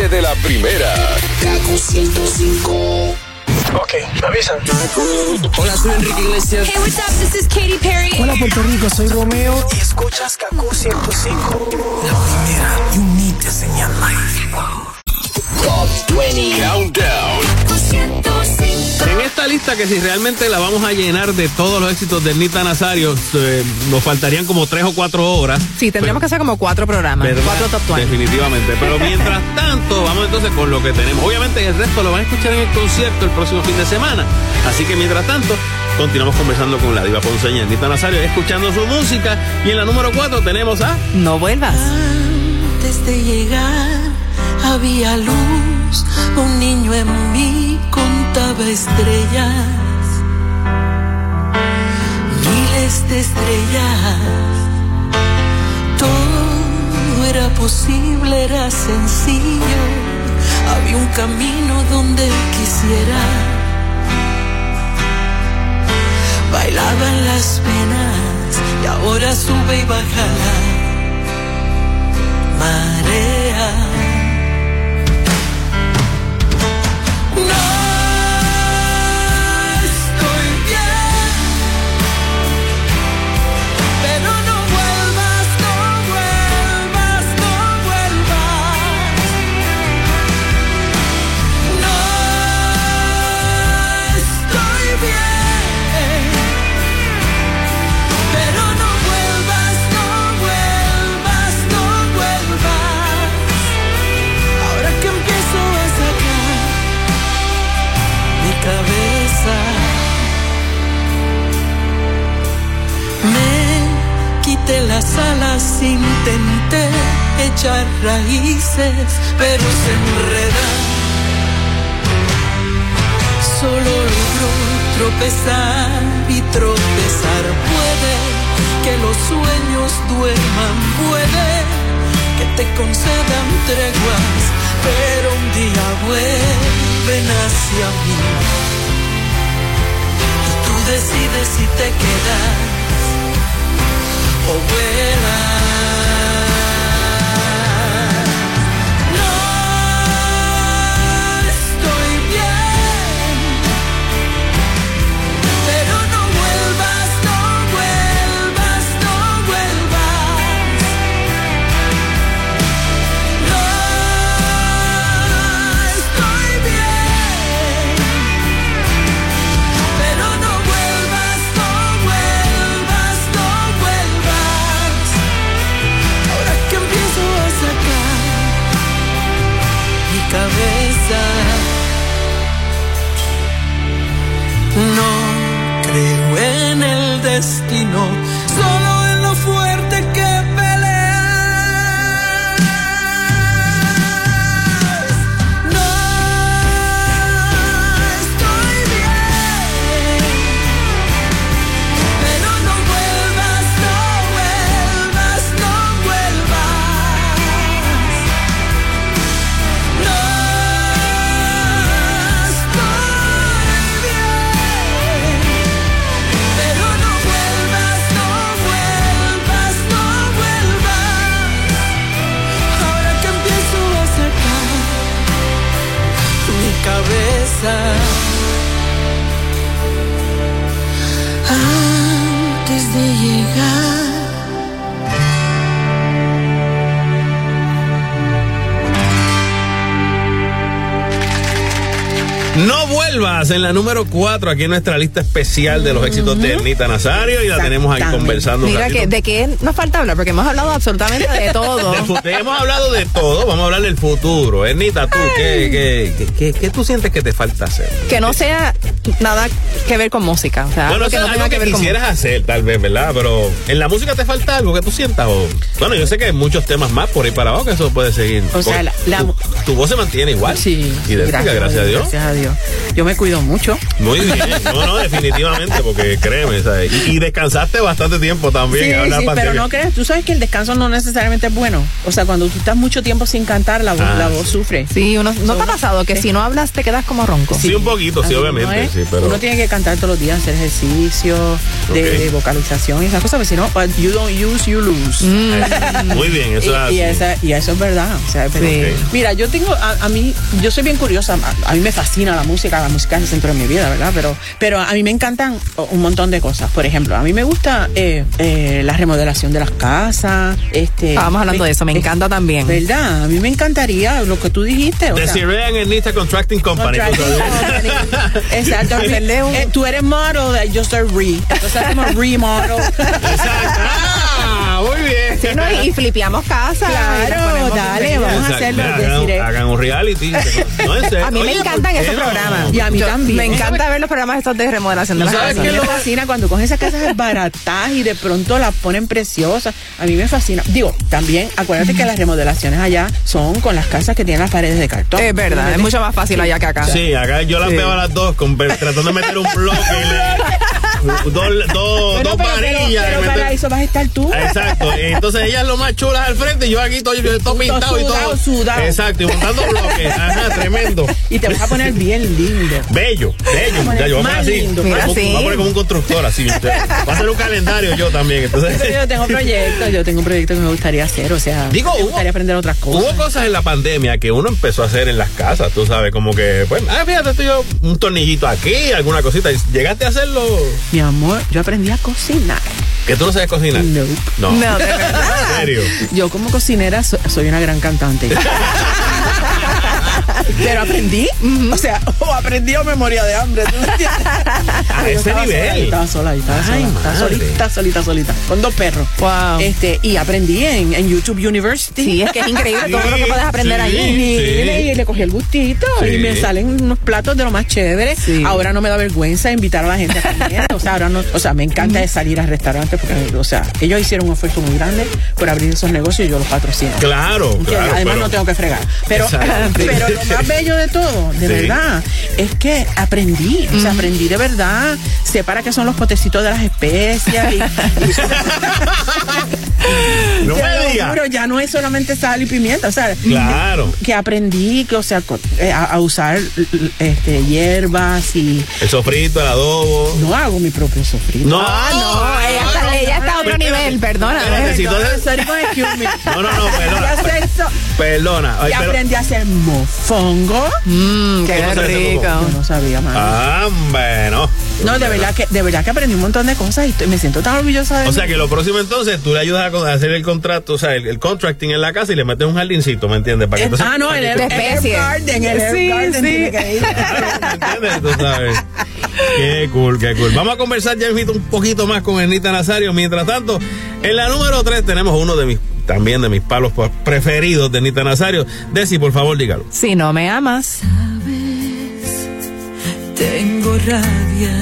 S2: Las 20 de la primera.
S3: Kaku 105.
S12: Ok, me avisan. Hola, soy Enrique Iglesias.
S14: Hey, what's up? This is Katy Perry.
S12: Hola, Puerto Rico, soy Romeo.
S4: A llenar de todos los éxitos de Nita Nazario, eh, nos faltarían como tres o cuatro horas.
S5: Sí, tendríamos que hacer como cuatro programas,
S4: ¿verdad?
S5: cuatro top 20.
S4: Definitivamente. Pero mientras tanto, vamos entonces con lo que tenemos. Obviamente el resto lo van a escuchar en el concierto el próximo fin de semana. Así que mientras tanto, continuamos conversando con la diva ponceña Nita Nazario, escuchando su música. Y en la número cuatro tenemos a...
S5: No vuelvas.
S6: Antes de llegar había luz, un niño en mí contaba estrellas, miles de estrellas. Todo era posible, era sencillo, había un camino donde quisiera. Bailaban las penas y ahora sube y baja la marea. No quité las alas, intenté echar raíces, pero se enreda. Solo logro tropezar y tropezar. Puede que los sueños duerman, puede que te concedan treguas, pero un día vuelven hacia mí. Y tú decides si te quedas o vuelas. No
S4: en la número 4 aquí en nuestra lista especial de los éxitos de Ernita Nazario y la tenemos ahí conversando.
S5: Mira que de qué nos falta hablar, porque hemos hablado absolutamente de todo.
S4: Hemos hablado de todo, vamos a hablar del futuro. Ernita, ¿tú qué, qué, qué, qué- qué tú sientes que te falta hacer?
S5: que no sea nada que ver con música. O sea,
S4: bueno,
S5: que
S4: es
S5: no
S4: algo que,
S5: que ver con
S4: quisieras hacer, tal vez, ¿verdad? Pero en la música te falta algo que tú sientas. O, bueno, yo sé que hay muchos temas más por ahí para abajo que eso puede seguir.
S7: O sea, la- la-
S4: tu, tu voz se mantiene igual.
S7: Sí.
S4: Idéntica, gracias, a Dios.
S7: Gracias a Dios. Yo me cuido mucho.
S4: Muy bien. No, no, definitivamente, porque créeme, ¿sabes? Y, y descansaste bastante tiempo también.
S7: Sí, pero no crees, tú sabes que el descanso no necesariamente es bueno. O sea, cuando tú estás mucho tiempo sin cantar, la voz,
S4: Ah.
S7: la voz sufre.
S5: Sí, uno, ¿no te ha pasado que si no hablas te quedas como ronco?
S4: Sí, un poquito, sí, obviamente. Sí, pero-
S7: Uno tiene que cantar todos los días, hacer ejercicio de vocalización y esas cosas, porque si no, uh, you don't use, you lose.
S4: Muy bien, eso es
S7: y, y,
S4: así.
S7: esa- y eso es verdad. o sea.
S4: Sí.
S7: Mira, yo tengo, a, a mí, yo soy bien curiosa, a, a mí me fascina la música, la música es el centro de mi vida, ¿verdad? Pero, pero a mí me encantan un montón de cosas. Por ejemplo, a mí me gusta eh, eh, la remodelación de las casas. Este,
S5: Estábamos hablando de eso, me encanta también.
S7: ¿Verdad? A mí me encantaría lo que tú dijiste.
S4: Desiree and Ernita Contracting Company.
S7: Contracting company. Exacto.
S5: Un-
S7: Eh, tú eres model, yo soy re. Entonces hacemos remodel.
S4: Ah,
S5: y, y flipeamos casa.
S7: Claro, dale, vamos a hacerlo.
S4: Hagan, un reality. No, en serio.
S5: A mí me encantan
S4: ¿por qué
S5: esos
S4: no?
S5: programas.
S7: Y a mí
S5: Yo-
S7: también.
S5: Me encanta ver los programas estos de remodelación de
S4: ¿Tú
S5: las casas.
S7: A mí me fascina cuando cogen esas casas baratas y de pronto las ponen preciosas. A mí me fascina. Digo, también acuérdate que las remodelaciones allá son con las casas que tienen las paredes de cartón.
S5: Es verdad, es mucho más fácil allá que acá.
S4: Sí, acá yo las
S5: Sí.
S4: veo a las dos con- tratando de meter un bloque y le- dos, dos,
S7: Bueno,
S4: dos
S7: pero, pero-
S4: varillas.
S7: pero
S4: y
S7: para eso vas a estar tú.
S4: Exacto, entonces ella es lo más chula al frente y yo aquí estoy, estoy pintado y todo.
S7: sudado.
S4: Exacto, y montando bloques. Ajá, tremendo.
S7: Y te vas a poner bien lindo.
S4: Bello, bello. Ya, yo
S7: más
S4: así.
S7: lindo.
S5: Mira, sí.
S4: voy a poner como un constructor así. Voy a hacer un calendario yo también. Entonces,
S7: Pero yo tengo proyectos, yo tengo un proyecto que me gustaría hacer, o sea,
S4: Digo,
S7: me
S4: hubo-
S7: gustaría aprender otras cosas.
S4: Hubo cosas en la pandemia que uno empezó a hacer en las casas, tú sabes, como que, pues, ah, fíjate, estoy yo, un tornillito aquí, alguna cosita. y ¿Llegaste a hacerlo?
S7: Mi amor, yo aprendí a cocinar.
S4: ¿Que tú no sabes cocinar?
S7: No.
S4: No.
S5: No, de verdad.
S4: ¿En serio?
S7: Yo como cocinera so- soy una gran cantante. Pero aprendí, o sea, o aprendí o memoria de hambre. ¿tú me entiendes?
S4: A ese
S7: estaba
S4: nivel.
S7: Sola, estaba sola, estaba sola,
S4: Ay,
S7: estaba solita, solita, solita, con dos perros.
S5: Wow.
S7: Este, y aprendí en, en YouTube University.
S5: Sí, es que es increíble todo lo que puedes aprender
S4: sí.
S5: allí.
S7: Y,
S4: Sí.
S7: le, y le cogí el gustito
S4: Sí.
S7: y me salen unos platos de lo más chévere.
S5: Sí.
S7: Ahora no me da vergüenza invitar a la gente a comer. o sea, ahora no, o sea, me encanta salir a restaurantes porque, o sea, ellos hicieron un esfuerzo muy grande por abrir esos negocios y yo los patrocino.
S4: Claro, claro.
S7: Además
S4: pero-
S7: no tengo que fregar. Pero, pero lo más bello de todo, de
S4: Sí.
S7: verdad, es que aprendí. O sea, aprendí de verdad. Sé para qué son los potecitos de las especias. Y,
S4: No me digas.
S7: juro, ya no es solamente sal y pimienta. O sea,
S4: Claro.
S7: que aprendí que, o sea, eh, a, a usar este, hierbas y
S4: El sofrito, el adobo.
S7: no hago mi propio sofrito.
S4: No,
S5: Ah, no, ella está, ella está a otro nivel, perdona.
S4: No, no, no, perdona. Perdona. Ay,
S7: Y aprendí a hacer mofongo.
S5: Mmm, qué
S4: ¿Cómo se hace
S5: rico.
S7: No sabía, mano.
S4: Ah, bueno.
S7: No, de verdad que de verdad que aprendí un montón de cosas y estoy- me siento tan orgullosa de
S4: O
S7: mí.
S4: sea que lo próximo entonces tú le ayudas a hacer el contrato, o sea, el, el contracting en la casa y le metes un jardincito, ¿me entiendes? Para que entonces-
S7: ah, no, el, el, el Garden, el
S5: Sí,
S7: Garden
S5: sí.
S7: tiene que ir.
S4: ¿Me entiendes? Tú sabes. Qué cool, qué cool. Vamos a conversar ya un poquito más con Ernita Nazario. Mientras tanto, en la número 3 tenemos uno de mis, también de mis palos preferidos de Ernita Nazario. Desi, por favor, dígalo.
S5: Si no me amas.
S6: Tengo rabia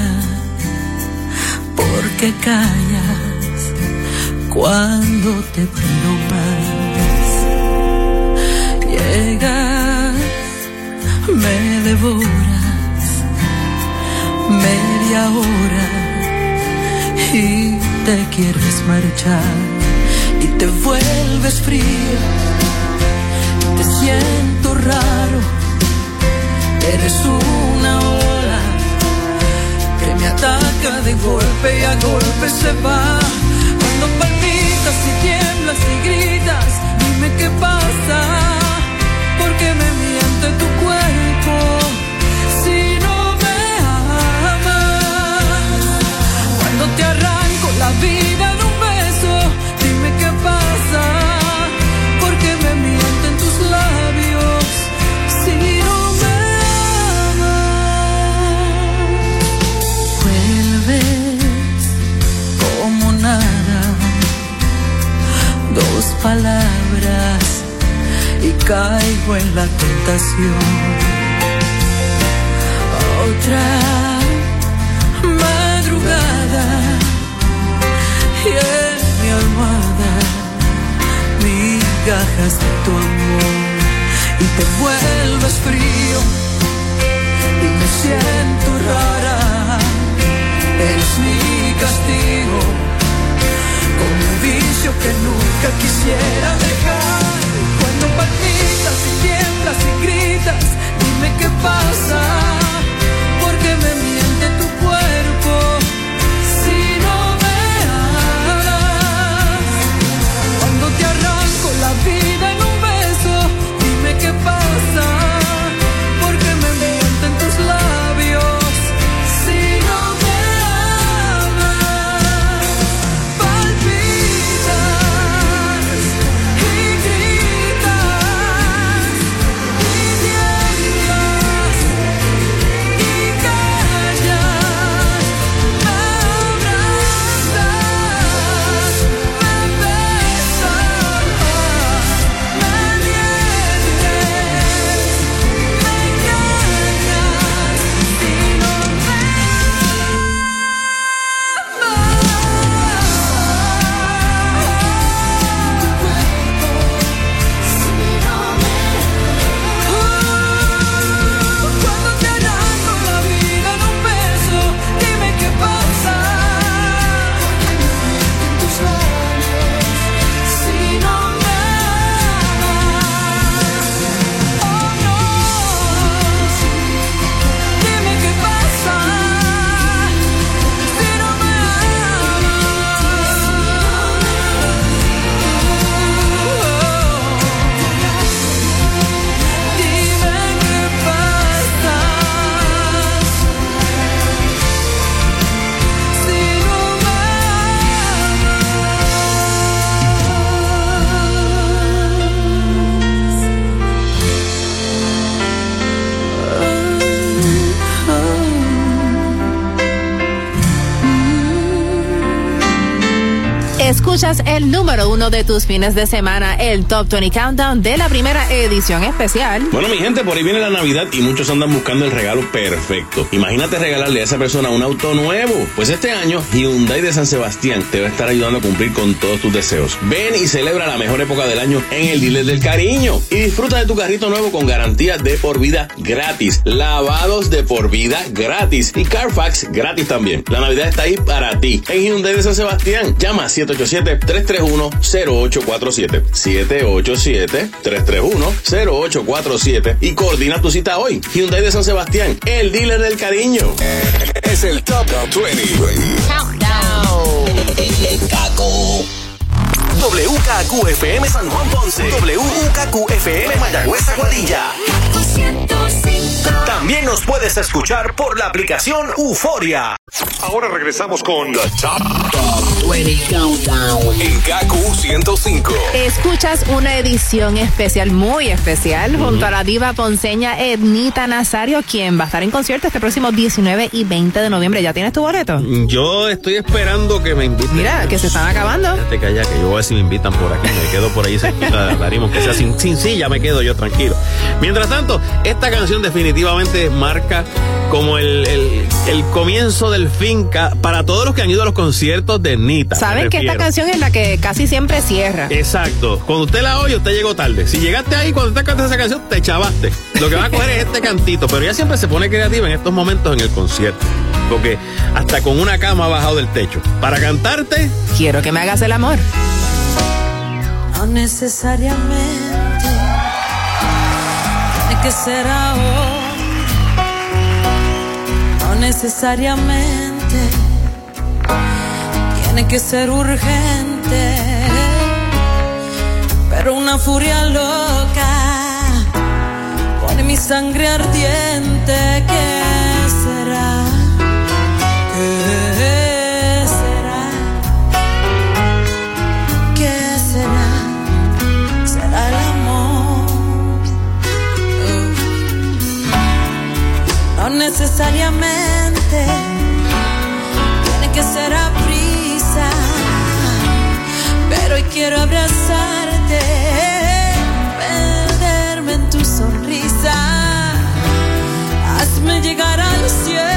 S6: porque callas cuando te pido más. Llegas, me devoras media hora y te quieres marchar y te vuelves fría. Te siento raro, eres una me ataca de golpe y a golpe se va. Cuando palpitas y tiemblas y gritas, dime qué pasa, porque me miente tu cuerpo si no me amas. Cuando te arranco la vida palabras y caigo en la tentación. Otra madrugada y en mi almohada migajas de tu amor y te vuelves frío y me siento rara. Eres mi castigo vicio que nunca quisiera dejar. Cuando palpitas y tiemblas y gritas, dime qué pasa. Porque me miente
S18: número uno de tus fines de semana, el Top 20 Countdown de la primera edición especial.
S19: Bueno, mi gente, por ahí viene la Navidad y muchos andan buscando el regalo perfecto. Imagínate regalarle a esa persona un auto nuevo. Pues este año, Hyundai de San Sebastián te va a estar ayudando a cumplir con todos tus deseos. Ven y celebra la mejor época del año en el dealer del cariño. Y disfruta de tu carrito nuevo con garantía de por vida gratis. Lavados de por vida gratis. Y Carfax gratis también. La Navidad está ahí para ti. En Hyundai de San Sebastián, llama 787-331-0847. 787-331-0847. Y coordina tu cita hoy. Hyundai de San Sebastián, el dealer del cariño.
S2: Es el Top 20.
S15: WKQFM San Juan Ponce. WKQFM Mayagüez Aguadilla. También nos puedes escuchar por la aplicación Euforia.
S11: Ahora regresamos con The Top,
S3: 20 Countdown.
S2: En KQ 105.
S18: Escuchas una edición especial, muy especial, junto a la diva ponceña Ednita Nazario, quien va a estar en concierto este próximo 19 y 20 de noviembre. ¿Ya tienes tu boleto?
S4: Yo estoy esperando que me inviten.
S18: Mira, que se están acabando.
S4: Fíjate que allá, que yo voy a ver si me invitan por aquí. Me quedo por ahí cerquita de la tarima, aunque sea sin, sin silla, me quedo yo tranquilo. Mientras tanto, esta canción definitivamente marca como el, el, el comienzo del fin ca- para todos los que han ido a los conciertos de Nita.
S18: Saben que esta canción es la que casi siempre cierra.
S4: Exacto. Cuando usted la oye, usted llegó tarde. Si llegaste ahí cuando usted canta esa canción, te chavaste. Lo que va a coger es este cantito, pero ella siempre se pone creativa en estos momentos en el concierto. Porque hasta con una cama ha bajado del techo. Para cantarte,
S18: Quiero que me hagas el amor.
S6: No necesariamente tiene que ser ahora. Necesariamente tiene que ser urgente. Pero una furia loca pone mi sangre ardiente. ¿Qué será? ¿Qué será? ¿Qué será? Será el amor. No necesariamente tiene que ser a prisa, Quiero y quiero abrazarte, perderme en tu sonrisa. Hazme llegar al cielo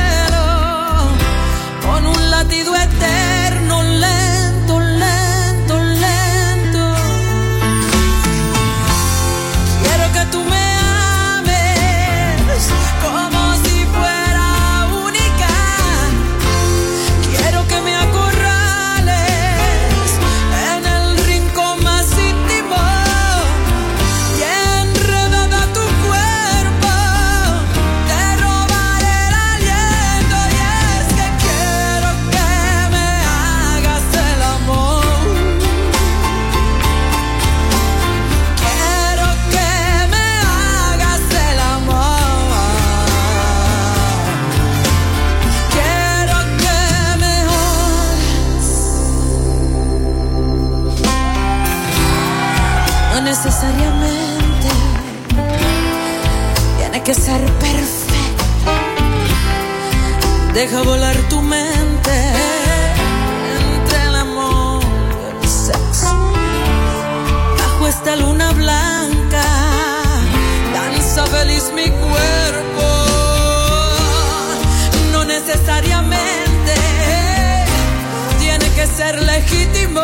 S6: Deja volar tu mente entre el amor y el sexo. Bajo esta luna blanca danza feliz mi cuerpo. No necesariamente tiene que ser legítimo